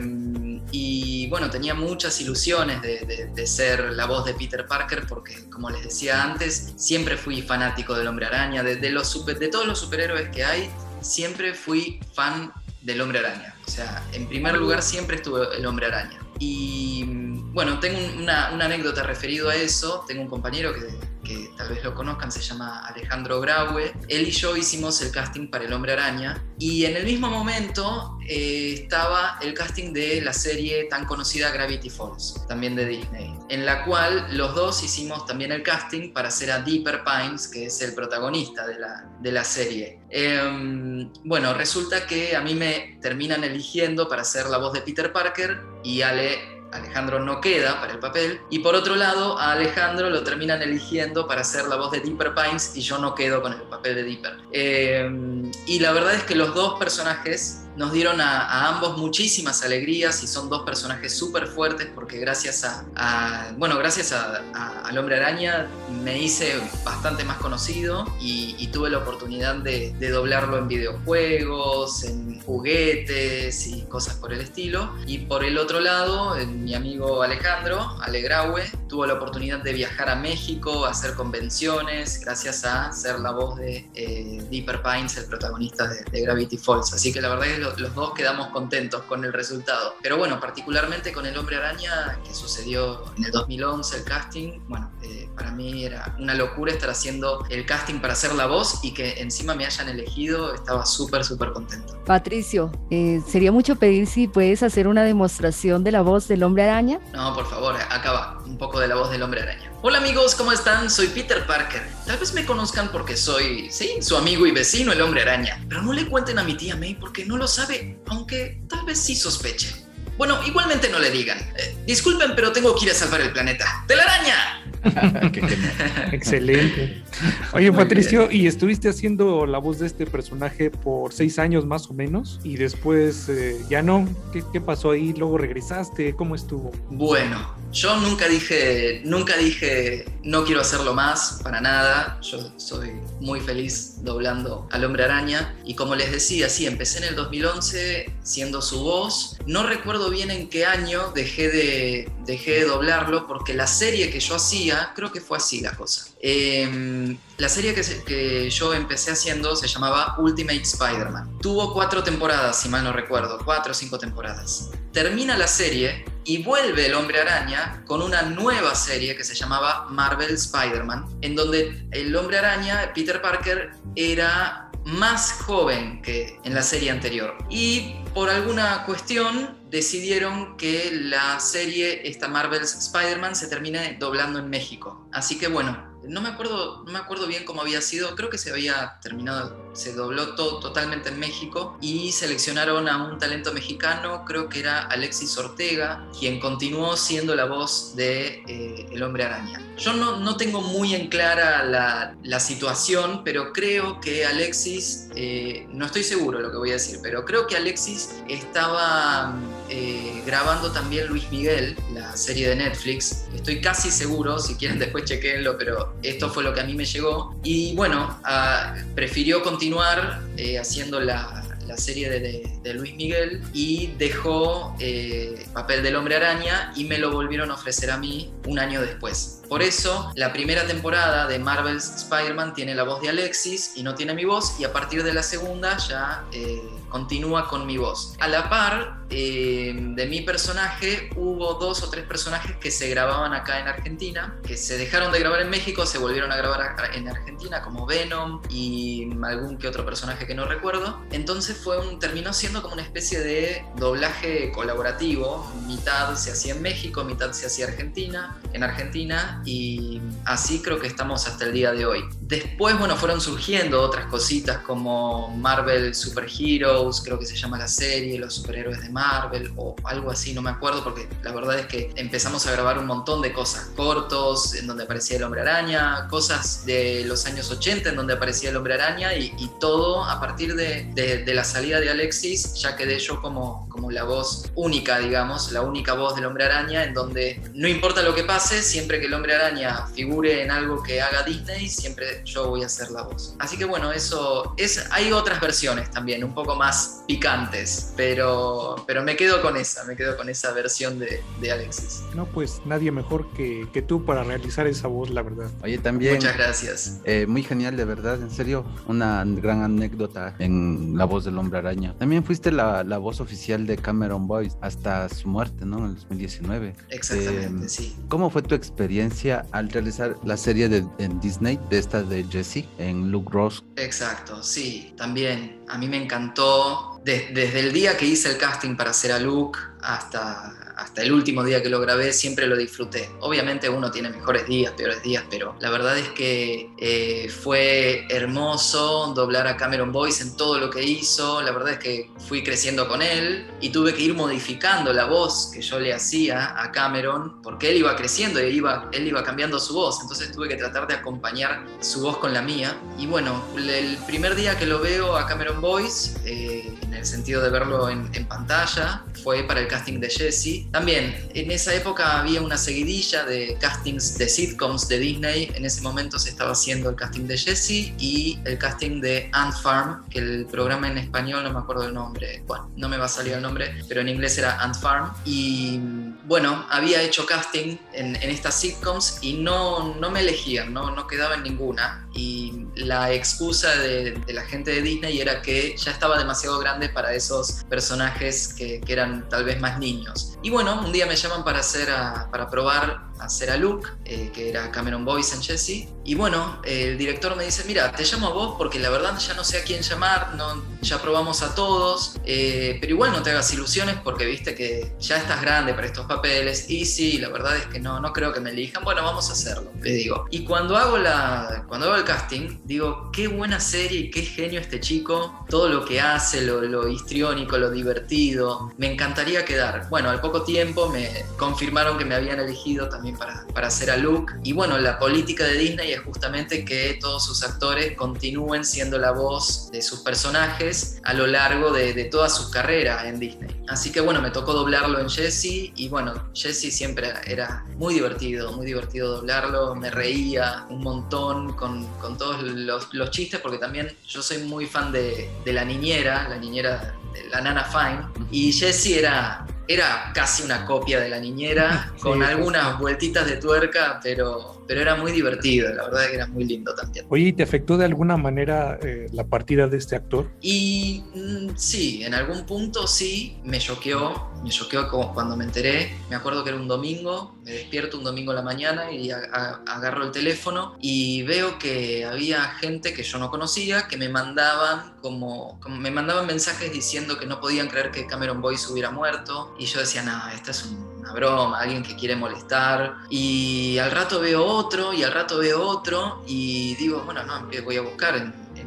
y bueno, tenía muchas ilusiones de, ser la voz de Peter Parker porque, como les decía antes, siempre fui fanático del hombre araña, de, los de todos los superhéroes que hay, siempre fui fan del hombre araña. O sea, en primer lugar siempre estuvo el hombre araña. Y bueno, tengo una, anécdota referido a eso. Tengo un compañero que, tal vez lo conozcan, se llama Alejandro Graue. Él y yo hicimos el casting para El Hombre Araña. Y en el mismo momento eh, estaba el casting de la serie tan conocida Gravity Falls, también de Disney, en la cual los dos hicimos también el casting para hacer a Deeper Pines, que es el protagonista de la, de la serie. Em, bueno, resulta que a mí me terminan eligiendo para ser la voz de Peter Parker y Ale Alejandro no queda para el papel. Y por otro lado, a Alejandro lo terminan eligiendo para hacer la voz de Deeper Pines y yo no quedo con el papel de Deeper. Eh, y la verdad es que los dos personajes nos dieron a, ambos muchísimas alegrías y son dos personajes súper fuertes porque gracias a, bueno, gracias al Hombre Araña me hice bastante más conocido y, tuve la oportunidad de, doblarlo en videojuegos, en juguetes y cosas por el estilo. Y por el otro lado, mi amigo Alejandro, Alegraue, tuvo la oportunidad de viajar a México, a hacer convenciones, gracias a ser la voz de eh, Deeper Pines, el protagonista de, de Gravity Falls. Así que la verdad es que los dos quedamos contentos con el resultado. Pero bueno, particularmente con el hombre araña, que sucedió en el 2011 el casting, bueno, eh, para mí era una locura estar haciendo el casting para hacer la voz y que encima me hayan elegido, estaba súper, súper contento. Patricio, eh, sería mucho pedir si puedes hacer una demostración de la voz del hombre araña. No, por favor, acaba un poco de la voz del hombre araña. Hola amigos, ¿cómo están? Soy Peter Parker. Tal vez me conozcan porque soy, sí, su amigo y vecino, el hombre araña. Pero no le cuenten a mi tía May porque no lo sabe, aunque tal vez sí sospeche. Bueno, igualmente no le digan. Eh, disculpen, pero tengo que ir a salvar el planeta. ¡Telaraña! Excelente. Oye, Patricio, ¿y estuviste haciendo la voz de este personaje por seis años más o menos? Y después eh, ya no. ¿Qué, pasó ahí? Luego regresaste. ¿Cómo estuvo? Bueno, yo nunca dije, nunca dije no quiero hacerlo más para nada. Yo soy muy feliz doblando al Hombre Araña. Y como les decía, sí, empecé en el 2011 siendo su voz. No recuerdo bien en qué año dejé de, dejé de doblarlo porque la serie que yo hacía creo que fue así la cosa. Em, la serie que, que, yo empecé haciendo se llamaba Ultimate Spider-Man. Tuvo cuatro temporadas, si mal no recuerdo, cuatro o cinco temporadas. Termina la serie y vuelve el hombre araña con una nueva serie que se llamaba Marvel Spider-Man, en donde el hombre araña, Peter Parker, era más joven que en la serie anterior. Y por alguna cuestión decidieron que la serie, esta Marvel's Spider-Man, se termine doblando en México. Así que bueno, no me acuerdo, no me acuerdo bien cómo había sido, creo que se había terminado, se dobló todo totalmente en México y seleccionaron a un talento mexicano, creo que era Alexis Ortega, quien continuó siendo la voz de eh, El Hombre Araña. Yo no, no tengo muy en clara la, la situación, pero creo que Alexis, eh, no estoy seguro lo que voy a decir, pero creo que Alexis estaba eh, grabando también Luis Miguel, la serie de Netflix, estoy casi seguro, si quieren después chequenlo, pero esto fue lo que a mí me llegó. Y bueno, ah, prefirió continuar eh, haciendo la, serie de, Luis Miguel y dejó eh, papel del hombre araña y me lo volvieron a ofrecer a mí un año después. Por eso, la primera temporada de Marvel's Spider-Man tiene la voz de Alexis y no tiene mi voz, y a partir de la segunda ya eh, continúa con mi voz. A la par eh, de mi personaje, hubo dos o tres personajes que se grababan acá en Argentina, que se dejaron de grabar en México, se volvieron a grabar en Argentina, como Venom y algún que otro personaje que no recuerdo. Entonces fue un, terminó siendo como una especie de doblaje colaborativo. Mitad se hacía en México, mitad se hacía Argentina, en Argentina, y así creo que estamos hasta el día de hoy. Después, bueno, fueron surgiendo otras cositas como Marvel Super Hero, creo que se llama la serie, los superhéroes de Marvel o algo así, no me acuerdo, porque la verdad es que empezamos a grabar un montón de cosas, cortos, en donde aparecía el hombre araña, cosas de los años 80 en donde aparecía el hombre araña y, todo a partir de, de, la salida de Alexis, ya quedé yo como, como la voz única, digamos, la única voz del hombre araña, en donde no importa lo que pase, siempre que el hombre araña figure en algo que haga Disney, siempre yo voy a ser la voz. Así que bueno, eso es, hay otras versiones también, un poco más picantes, pero, pero me quedo con esa, me quedo con esa versión de, de Alexis. No, pues nadie mejor que, que, tú para realizar esa voz, la verdad. Oye, también. Muchas gracias. Eh, muy genial, de verdad, en serio, una gran anécdota en la voz del hombre araña. También fuiste la, la voz oficial de Cameron Boyce hasta su muerte, ¿no? En el 2019. Exactamente, eh, sí. ¿Cómo fue tu experiencia al realizar la serie de, en Disney, de esta de Jesse, en Luke Ross? Exacto, sí, también. A mí me encantó desde el día que hice el casting para hacer a Luke hasta hasta el último día que lo grabé siempre lo disfruté. Obviamente uno tiene mejores días, peores días, pero la verdad es que eh, fue hermoso doblar a Cameron Boyce en todo lo que hizo. La verdad es que fui creciendo con él y tuve que ir modificando la voz que yo le hacía a Cameron porque él iba creciendo y iba, él iba cambiando su voz. Entonces tuve que tratar de acompañar su voz con la mía. Y bueno, el primer día que lo veo a Cameron Boyce, eh, en el sentido de verlo en, en pantalla, fue para el casting de Jesse también, en esa época había una seguidilla de castings de sitcoms de Disney. En ese momento se estaba haciendo el casting de Jessie y el casting de Ant Farm, que el programa en español no me acuerdo el nombre. Bueno, no me va a salir el nombre, pero en inglés era Ant Farm. Y bueno, había hecho casting en, estas sitcoms y no, no me elegían, no, no quedaba en ninguna. Y la excusa de, la gente de Disney era que ya estaba demasiado grande para esos personajes que, que eran tal vez más niños. Y bueno, un día me llaman para, hacer para probar hacer a Luke, eh, que era Cameron Boyce en Jesse. Y bueno, el director me dice, mira, te llamo a vos porque la verdad ya no sé a quién llamar, no, ya probamos a todos, eh, pero igual no te hagas ilusiones porque viste que ya estás grande para estos papeles. Y sí, la verdad es que no, no creo que me elijan. Bueno, vamos a hacerlo, le digo. Y cuando hago, la, cuando hago el casting, digo, qué buena serie qué genio este chico, todo lo que hace, lo, lo histriónico, lo divertido, me encantaría quedar. Bueno, al poco tiempo me confirmaron que me habían elegido también para, para hacer a Luke. Y bueno, la política de Disney es justamente que todos sus actores continúen siendo la voz de sus personajes a lo largo de, de toda su carrera en Disney. Así que bueno, me tocó doblarlo en Jesse y bueno, Jesse siempre era muy divertido, muy divertido doblarlo, me reía un montón con, con todos los, los, chistes porque también yo soy muy fan de, de la niñera, la niñera, de la Nana Fine, y Jesse era era casi una copia de la niñera, con algunas vueltitas de tuerca, pero pero era muy divertido, la verdad que era muy lindo también. Oye, ¿y te afectó de alguna manera eh, la partida de este actor? Y mm, sí, en algún punto sí, me choqueó, me choqueó cuando me enteré, me acuerdo que era un domingo, me despierto un domingo a la mañana y agarro el teléfono y veo que había gente que yo no conocía que me mandaban como, como me mandaban mensajes diciendo que no podían creer que Cameron Boyce hubiera muerto y yo decía, no, esta es una broma, alguien que quiere molestar y al rato veo otro y al rato veo otro y digo, bueno, no, voy a buscar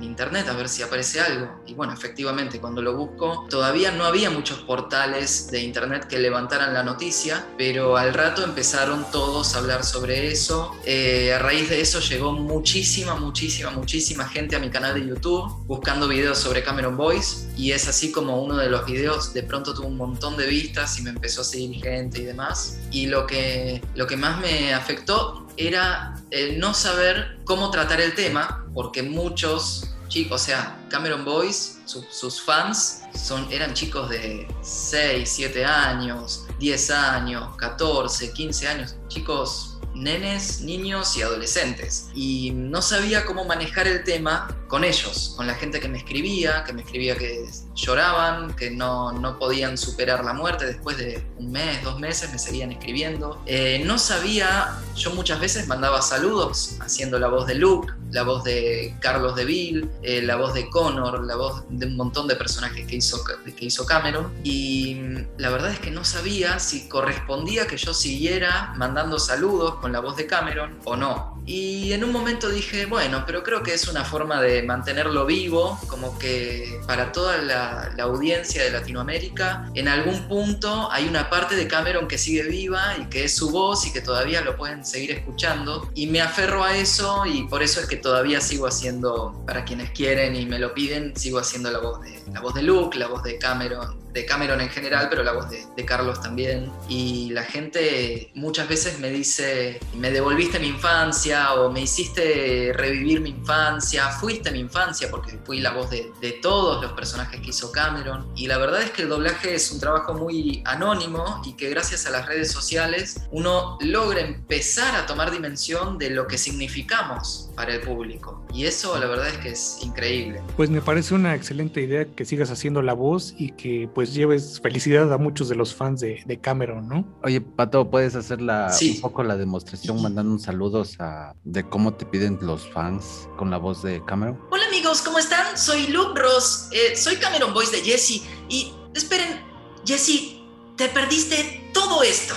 internet a ver si aparece algo. Y bueno, efectivamente, cuando lo busco, todavía no había muchos portales de internet que levantaran la noticia, pero al rato empezaron todos a hablar sobre eso. Eh, a raíz de eso llegó muchísima, muchísima, muchísima gente a mi canal de YouTube buscando videos sobre Cameron Boyce y es así como uno de los videos de pronto tuvo un montón de vistas y me empezó a seguir gente y demás. Y lo que, lo que más me afectó era el no saber cómo tratar el tema, porque muchos chicos, o sea, Cameron Boys, sus fans eran chicos de 6, 7 años, 10 años, 14, 15 años, chicos nenes, niños y adolescentes. Y no sabía cómo manejar el tema con ellos, con la gente que me escribía, que me escribía que lloraban, que no, no podían superar la muerte. Después de un mes, dos meses me seguían escribiendo. Eh, no sabía, yo muchas veces mandaba saludos haciendo la voz de Luke la voz de Carlos DeVille, eh, la voz de Connor, la voz de un montón de personajes que hizo, que hizo Cameron. Y mm, la verdad es que no sabía si correspondía que yo siguiera mandando saludos con la voz de Cameron o no. Y en un momento dije, bueno, pero creo que es una forma de mantenerlo vivo, como que para toda la, audiencia de Latinoamérica, en algún punto hay una parte de Cameron que sigue viva y que es su voz y que todavía lo pueden seguir escuchando. Y me aferro a eso y por eso es que todavía sigo haciendo, para quienes quieren y me lo piden, sigo haciendo la voz de, la voz de Luke, la voz de Cameron, de Cameron en general, pero la voz de, Carlos también. Y la gente muchas veces me dice, me devolviste mi infancia o me hiciste revivir mi infancia, fuiste mi infancia porque fui la voz de, de, todos los personajes que hizo Cameron. Y la verdad es que el doblaje es un trabajo muy anónimo y que gracias a las redes sociales uno logra empezar a tomar dimensión de lo que significamos para el público. Y eso la verdad es que es increíble. Pues me parece una excelente idea que sigas haciendo la voz y que pues lleves felicidad a muchos de los fans de, de Cameron, ¿no? Oye, Pato, ¿puedes hacer la, un poco la demostración mandando un saludos a, de cómo te piden los fans con la voz de Cameron? Hola amigos, ¿cómo están? Soy Luke Ross, eh, soy Cameron Voice de Jesse y esperen, Jesse, te perdiste todo esto.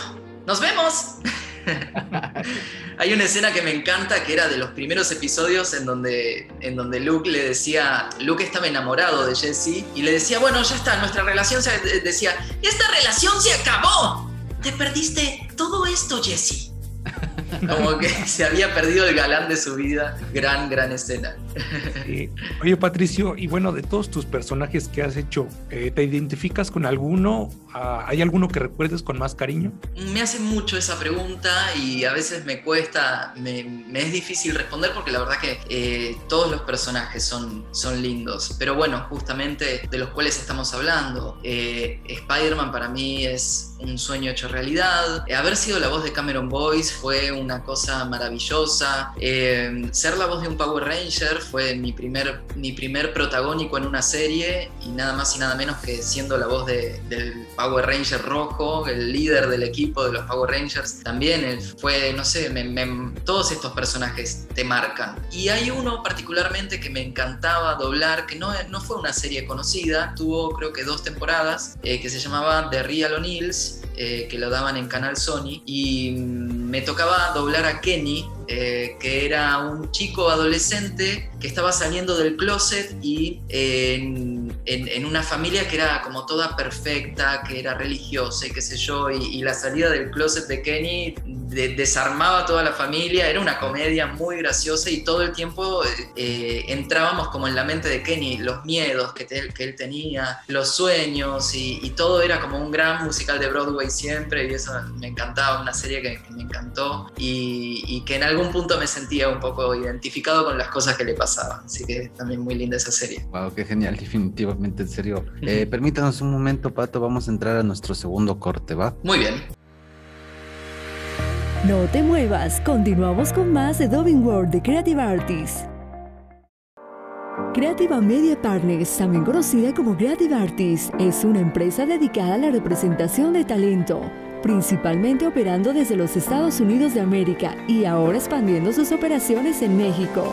Nos vemos. Hay una escena que me encanta que era de los primeros episodios en donde, en donde Luke le decía, Luke estaba enamorado de Jesse y le decía, bueno, ya está, nuestra relación se decía, esta relación se acabó. Te perdiste todo esto, Jesse. Como que se había perdido el galán de su vida. Gran, gran escena. Oye, Patricio, y bueno, de todos tus personajes que has hecho, eh, ¿te identificas con alguno? Ah, ¿Hay alguno que recuerdes con más cariño? Me hace mucho esa pregunta y a veces me cuesta, me, es difícil responder porque la verdad que eh, todos los personajes son, son lindos. Pero bueno, justamente de los cuales estamos hablando. Eh, Spider-Man para mí es un sueño hecho realidad. haber sido la voz de Cameron Boyce fue una cosa maravillosa. ser la voz de un Power Ranger fue mi primer, mi primer protagónico en una serie y nada más y nada menos que siendo la voz de, del Power Ranger rojo, el líder del equipo de los Power Rangers. También fue, no sé, todos estos personajes te marcan. Y hay uno particularmente que me encantaba doblar, que no, no fue una serie conocida, tuvo creo que dos temporadas, eh, que se llamaba The Real O'Neills, eh, que lo daban en Canal Sony, y mm, me tocaba doblar a Kenny, eh, que era un chico adolescente que estaba saliendo del closet y en, una familia que era como toda perfecta, que era religiosa y qué sé yo, y, la salida del closet de Kenny desarmaba a toda la familia, era una comedia muy graciosa y todo el tiempo eh, entrábamos como en la mente de Kenny, los miedos que, que él tenía, los sueños y, todo era como un gran musical de Broadway siempre y eso me encantaba, una serie que, me encantó y, y que en algo algún punto me sentía un poco identificado con las cosas que le pasaban. Así que también muy linda esa serie. Wow, qué genial, definitivamente, en serio. Eh, permítanos un momento, Pato, vamos a entrar a nuestro segundo corte, ¿va? Muy bien. No te muevas, continuamos con más de Dubbing World de Creative Artists. Creativa Media Partners, también conocida como Creative Artists, es una empresa dedicada a la representación de talento principalmente operando desde los Estados Unidos de América y ahora expandiendo sus operaciones en México.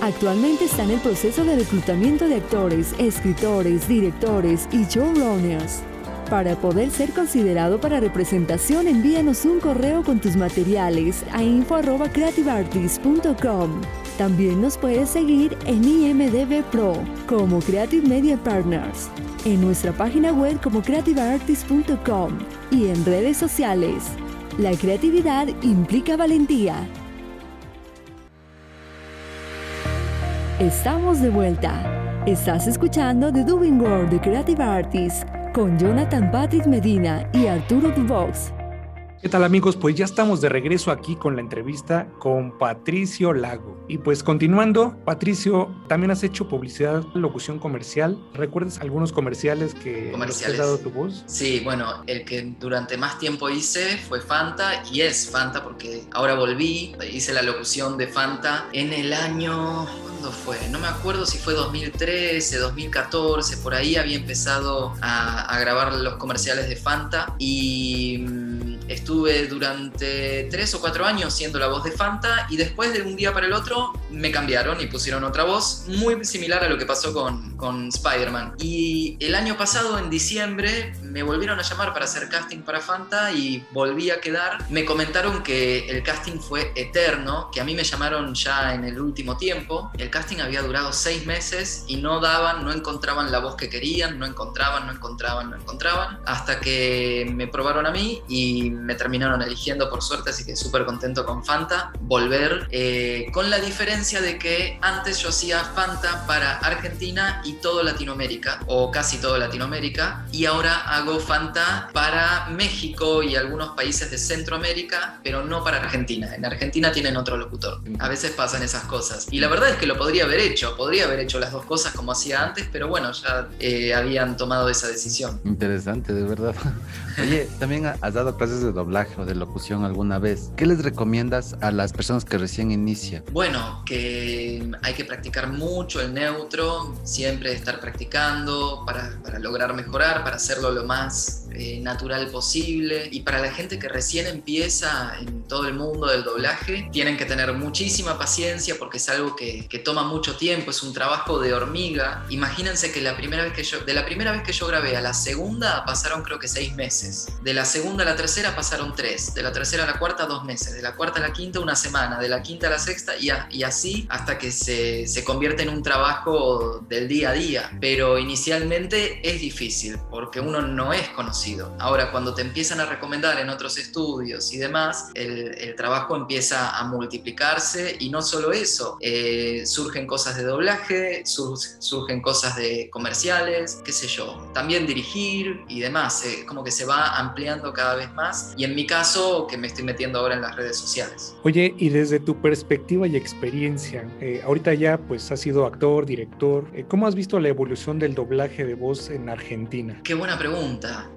Actualmente está en el proceso de reclutamiento de actores, escritores, directores y showrunners. Para poder ser considerado para representación, envíanos un correo con tus materiales a info.creativeartist.com. También nos puedes seguir en IMDB Pro como Creative Media Partners, en nuestra página web como creativeartist.com y en redes sociales. La creatividad implica valentía. Estamos de vuelta. Estás escuchando The Doing World de Creative Artists con Jonathan Patrick Medina y Arturo Dubox. ¿Qué tal amigos? Pues ya estamos de regreso aquí con la entrevista con Patricio Lago. Y pues continuando, Patricio, también has hecho publicidad, locución comercial. ¿Recuerdas algunos comerciales que has dado tu voz? Sí, bueno, el que durante más tiempo hice fue Fanta y es Fanta porque ahora volví, hice la locución de Fanta en el año ¿Cuándo fue? No me acuerdo si fue 2013, 2014, por ahí había empezado a, a grabar los comerciales de Fanta y mm, Estuve durante tres o cuatro años siendo la voz de Fanta y después de un día para el otro me cambiaron y pusieron otra voz muy similar a lo que pasó con, con Spider-Man. Y el año pasado, en diciembre, me volvieron a llamar para hacer casting para Fanta y volví a quedar. Me comentaron que el casting fue eterno, que a mí me llamaron ya en el último tiempo. El casting había durado seis meses y no daban, no encontraban la voz que querían, no encontraban, no encontraban, no encontraban, hasta que me probaron a mí y me terminaron eligiendo por suerte, así que súper contento con Fanta. Volver eh, con la diferencia de que antes yo hacía Fanta para Argentina y todo Latinoamérica, o casi todo Latinoamérica, y ahora hago Fanta para México y algunos países de Centroamérica, pero no para Argentina. En Argentina tienen otro locutor. A veces pasan esas cosas. Y la verdad es que lo podría haber hecho, podría haber hecho las dos cosas como hacía antes, pero bueno, ya eh, habían tomado esa decisión. Interesante, de verdad. Oye, también has dado clases de doblaje o de locución alguna vez. ¿Qué les recomiendas a las personas que recién inician? Bueno, que hay que practicar mucho el neutro, siempre estar practicando para, para lograr mejorar, para hacerlo lo más eh, natural posible. Y para la gente que recién empieza en todo el mundo del doblaje, tienen que tener muchísima paciencia porque es algo que, que, toma mucho tiempo, es un trabajo de hormiga. Imagínense que la primera vez que yo, de la primera vez que yo grabé a la segunda pasaron creo que seis meses. De la segunda a la tercera pasaron tres. De la tercera a la cuarta dos meses. De la cuarta a la quinta una semana. De la quinta a la sexta y, y así hasta que se, se convierte en un trabajo del día a día. Pero inicialmente es difícil porque uno no es conocido Ahora, cuando te empiezan a recomendar en otros estudios y demás, el, trabajo empieza a multiplicarse y no solo eso, eh, surgen cosas de doblaje, surgen cosas de comerciales, qué sé yo, también dirigir y demás, eh, como que se va ampliando cada vez más y en mi caso que me estoy metiendo ahora en las redes sociales. Oye, y desde tu perspectiva y experiencia, eh, ahorita ya pues has sido actor, director, ¿cómo has visto la evolución del doblaje de voz en Argentina? Qué buena pregunta.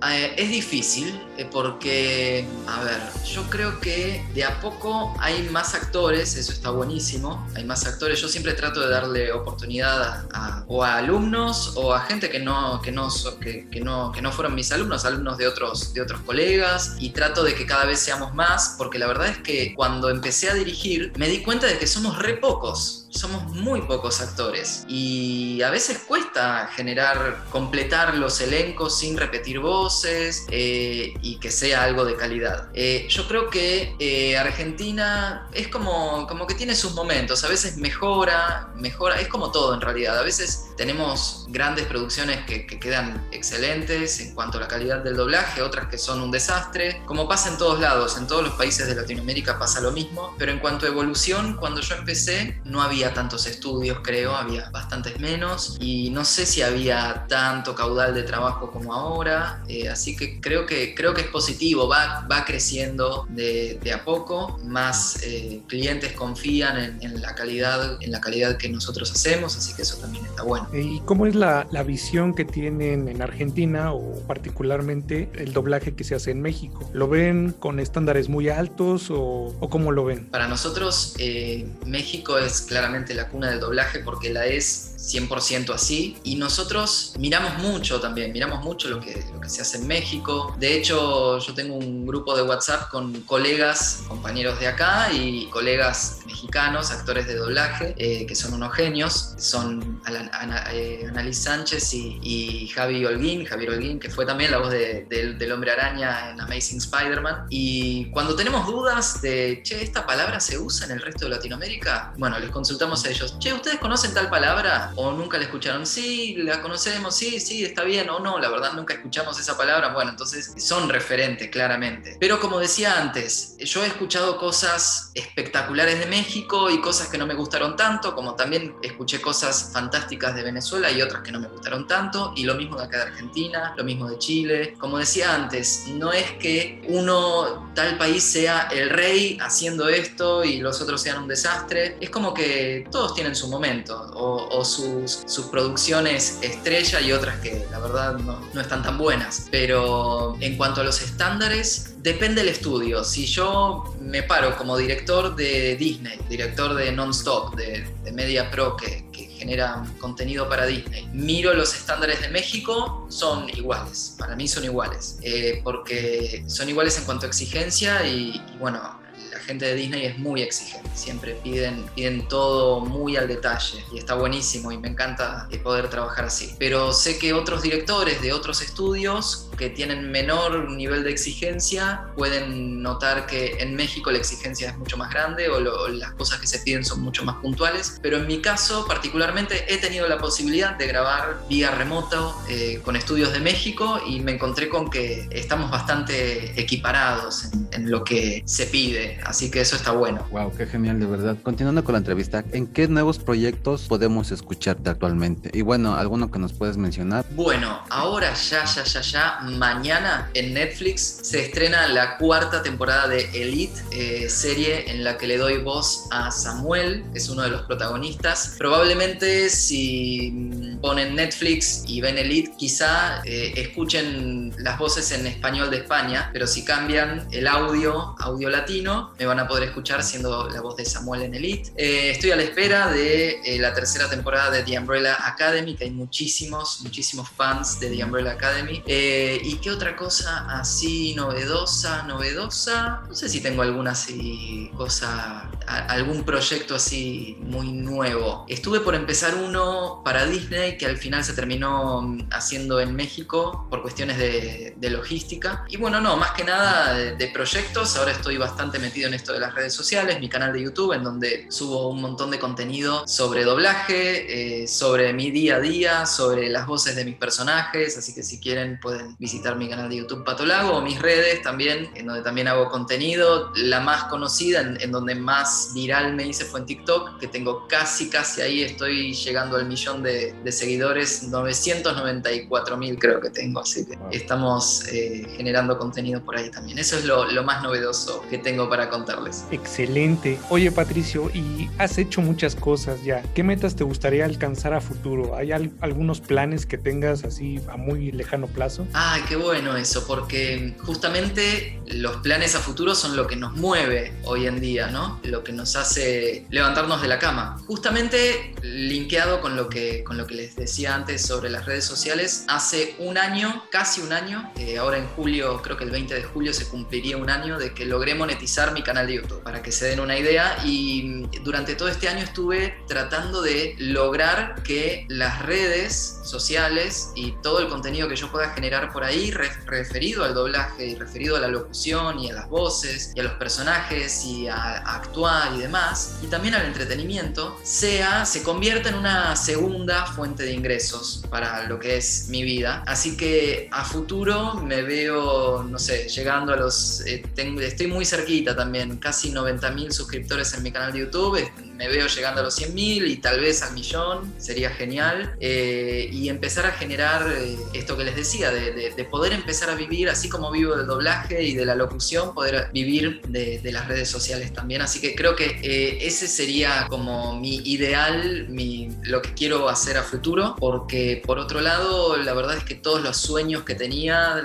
Eh, es difícil eh, porque, a ver, yo creo que de a poco hay más actores, eso está buenísimo, hay más actores. Yo siempre trato de darle oportunidad a, o a alumnos o a gente que no, que, no, que, que, no, que no fueron mis alumnos, alumnos de otros, de otros colegas, y trato de que cada vez seamos más, porque la verdad es que cuando empecé a dirigir me di cuenta de que somos re pocos somos muy pocos actores y a veces cuesta generar, completar los elencos sin repetir voces eh, y que sea algo de calidad. Eh, yo creo que eh, Argentina es como, como que tiene sus momentos, a veces mejora, mejora, es como todo en realidad, a veces tenemos grandes producciones que, que quedan excelentes en cuanto a la calidad del doblaje, otras que son un desastre, como pasa en todos lados, en todos los países de Latinoamérica pasa lo mismo, pero en cuanto a evolución, cuando yo empecé no había tantos estudios, creo, había bastantes menos y no sé si había tanto caudal de trabajo como ahora, eh, así que creo, que creo que es positivo, va, va creciendo de, de a poco, más eh, clientes confían en, en, la calidad, en la calidad que nosotros hacemos, así que eso también está bueno. ¿Y cómo es la, la visión que tienen en Argentina o particularmente el doblaje que se hace en México? ¿Lo ven con estándares muy altos o, o cómo lo ven? Para nosotros eh, México es claramente la cuna del doblaje porque la es 100% así. Y nosotros miramos mucho también, miramos mucho lo que, lo que se hace en México. De hecho, yo tengo un grupo de WhatsApp con colegas, compañeros de acá y colegas mexicanos, actores de doblaje, eh, que son unos genios. Son Ana, eh, Sánchez y, y, Javi Holguín, Javier Holguín, que fue también la voz de, de, del Hombre Araña en Amazing Spider-Man. Y cuando tenemos dudas de, che, ¿esta palabra se usa en el resto de Latinoamérica? Bueno, les consultamos a ellos, che, ¿ustedes conocen tal palabra? o nunca la escucharon, sí, la conocemos, sí, sí, está bien, o no, la verdad nunca escuchamos esa palabra, bueno, entonces son referentes claramente. Pero como decía antes, yo he escuchado cosas espectaculares de México y cosas que no me gustaron tanto, como también escuché cosas fantásticas de Venezuela y otras que no me gustaron tanto, y lo mismo de acá de Argentina, lo mismo de Chile. Como decía antes, no es que uno, tal país sea el rey haciendo esto y los otros sean un desastre, es como que todos tienen su momento o, o su sus, producciones estrella y otras que la verdad no, están tan buenas. Pero en cuanto a los estándares, depende del estudio. Si yo me paro como director de Disney, director de Non-Stop, de, de Media Pro, que, generan contenido para Disney. Miro los estándares de México, son iguales, para mí son iguales, eh, porque son iguales en cuanto a exigencia y bueno, gente de Disney es muy exigente, siempre piden, piden todo muy al detalle y está buenísimo y me encanta poder trabajar así. Pero sé que otros directores de otros estudios que tienen menor nivel de exigencia pueden notar que en México la exigencia es mucho más grande o, las cosas que se piden son mucho más puntuales. Pero en mi caso particularmente he tenido la posibilidad de grabar vía remoto eh, con estudios de México y me encontré con que estamos bastante equiparados en, en lo que se pide. Así que eso está bueno. Wow, qué genial de verdad. Continuando con la entrevista, ¿en qué nuevos proyectos podemos escucharte actualmente? Y bueno, alguno que nos puedes mencionar. Bueno, ahora ya, ya, ya, ya mañana en Netflix se estrena la cuarta temporada de Elite, eh, serie en la que le doy voz a Samuel, que es uno de los protagonistas. Probablemente si ponen Netflix y ven Elite, quizá eh, escuchen las voces en español de España, pero si cambian el audio, audio latino, me van a poder escuchar siendo la voz de Samuel en Elite. Eh, estoy a la espera de la tercera temporada de The Umbrella Academy, que hay muchísimos, muchísimos fans de The Umbrella Academy. ¿Y qué otra cosa así novedosa, novedosa? No sé si tengo alguna así cosa, algún proyecto así muy nuevo. Estuve por empezar uno para Disney que al final se terminó mm, haciendo en México por cuestiones de, logística. Y bueno, no, más que nada de, proyectos. Ahora estoy bastante metido en esto de las redes sociales, mi canal de YouTube en donde subo un montón de contenido sobre doblaje, eh, sobre mi día a día, sobre las voces de mis personajes. Así que si quieren pueden visitar mi canal de YouTube Patolago o mis redes también, en donde también hago contenido. La más conocida, en, donde más viral me hice fue en TikTok, que tengo casi, casi ahí, estoy llegando al millón de, seguidores, 994 mil creo que tengo, así que estamos eh, generando contenido por ahí también. Eso es lo, lo más novedoso que tengo para contarles. Excelente. Oye Patricio, y has hecho muchas cosas ya. ¿Qué metas te gustaría alcanzar a futuro? ¿Hay algunos planes que tengas así a muy lejano plazo? Ay, qué bueno eso, porque justamente los planes a futuro son lo que nos mueve hoy en día, ¿no? Lo que nos hace levantarnos de la cama. Justamente linkeado con lo que, con lo que les decía antes sobre las redes sociales, hace un año, casi un año, eh, ahora en julio, creo que el 20 de julio se cumpliría un año de que logré monetizar mi canal de YouTube, para que se den una idea. Y durante todo este año estuve tratando de lograr que las redes sociales y todo el contenido que yo pueda generar por ahí referido al doblaje y referido a la locución y a las voces y a los personajes y a, actuar y demás, y también al entretenimiento, sea, se convierta en una segunda fuente de ingresos para lo que es mi vida. Así que a futuro me veo, no sé, llegando a los, eh, estoy muy cerquita también, casi 90 mil suscriptores en mi canal de YouTube, me veo llegando a los 100 mil y tal vez al millón, sería genial, eh, y empezar a generar eh, esto que les decía, de, poder empezar a vivir, así como vivo del doblaje y de la locución, poder vivir de, las redes sociales también. Así que creo que eh, ese sería como mi ideal, mi, lo que quiero hacer a futuro, porque por otro lado, la verdad es que todos los sueños que tenía,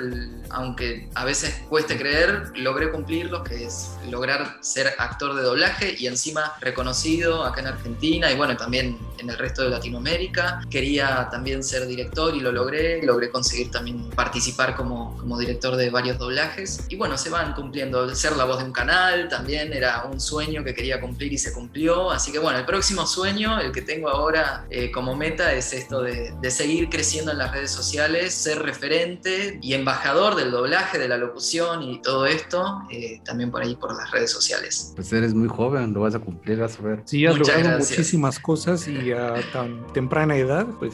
aunque a veces cueste creer, logré cumplirlos, que es lograr ser actor de doblaje y encima reconocido acá en Argentina y bueno, también en el resto de Latinoamérica. Quería también ser director y lo logré, logré conseguir también participar como, como director de varios doblajes y bueno, se van cumpliendo. Ser la voz de un canal también era un sueño que quería cumplir y se cumplió, así que bueno, el próximo sueño, el que tengo ahora eh, como meta es esto de, de seguir creciendo en las redes sociales, ser referente y embajador del doblaje, de la locución y todo esto, eh, también por ahí por las redes sociales. Pues eres muy joven, lo vas a cumplir, vas a ver. Sí, has logrado muchísimas cosas y a tan temprana edad, pues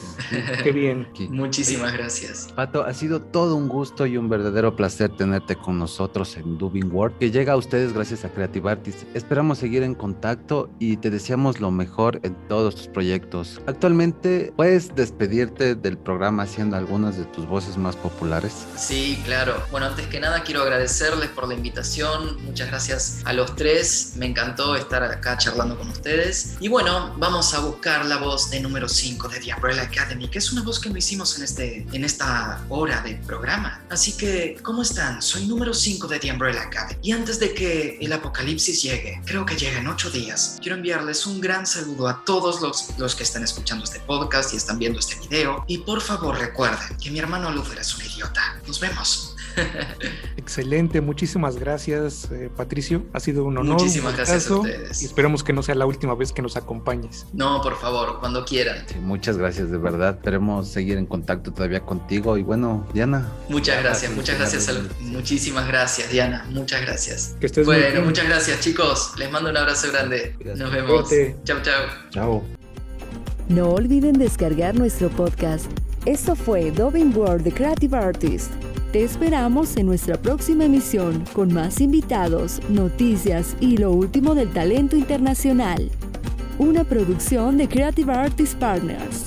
qué bien. Muchísimas gracias. Pato, ha sido todo un gusto y un verdadero placer tenerte con nosotros en Dubin World, que llega a ustedes gracias a Creative Artists. Esperamos seguir en contacto y te deseamos lo mejor en todos tus proyectos. Actualmente, ¿puedes despedirte del programa haciendo algunas de tus voces más populares? Sí, claro claro. Bueno, antes que nada quiero agradecerles por la invitación. Muchas gracias a los tres. Me encantó estar acá charlando con ustedes. Y bueno, vamos a buscar la voz de número 5 de The Umbrella Academy, que es una voz que no hicimos en, este, en esta hora de programa. Así que, ¿cómo están? Soy número 5 de The Umbrella Academy. Y antes de que el apocalipsis llegue, creo que llega en 8 días, quiero enviarles un gran saludo a todos los, los que están escuchando este podcast y están viendo este video. Y por favor recuerden que mi hermano Luther es un idiota. Nos vemos. Excelente, muchísimas gracias eh, Patricio, ha sido un honor. Muchísimas gracias a ustedes. Y esperemos que no sea la última vez que nos acompañes. No, por favor, cuando quieran. muchas gracias de verdad, esperemos seguir en contacto todavía contigo y bueno, Diana. Muchas gracias, muchas gracias, muchísimas gracias Diana, muchas gracias. Que estés bueno, muchas gracias chicos, les mando un abrazo grande. Nos vemos. Chao, chao. Chao. No olviden descargar nuestro podcast. Esto fue Dubbing World The Creative Artist. Te esperamos en nuestra próxima emisión con más invitados, noticias y lo último del talento internacional. Una producción de Creative Artist Partners.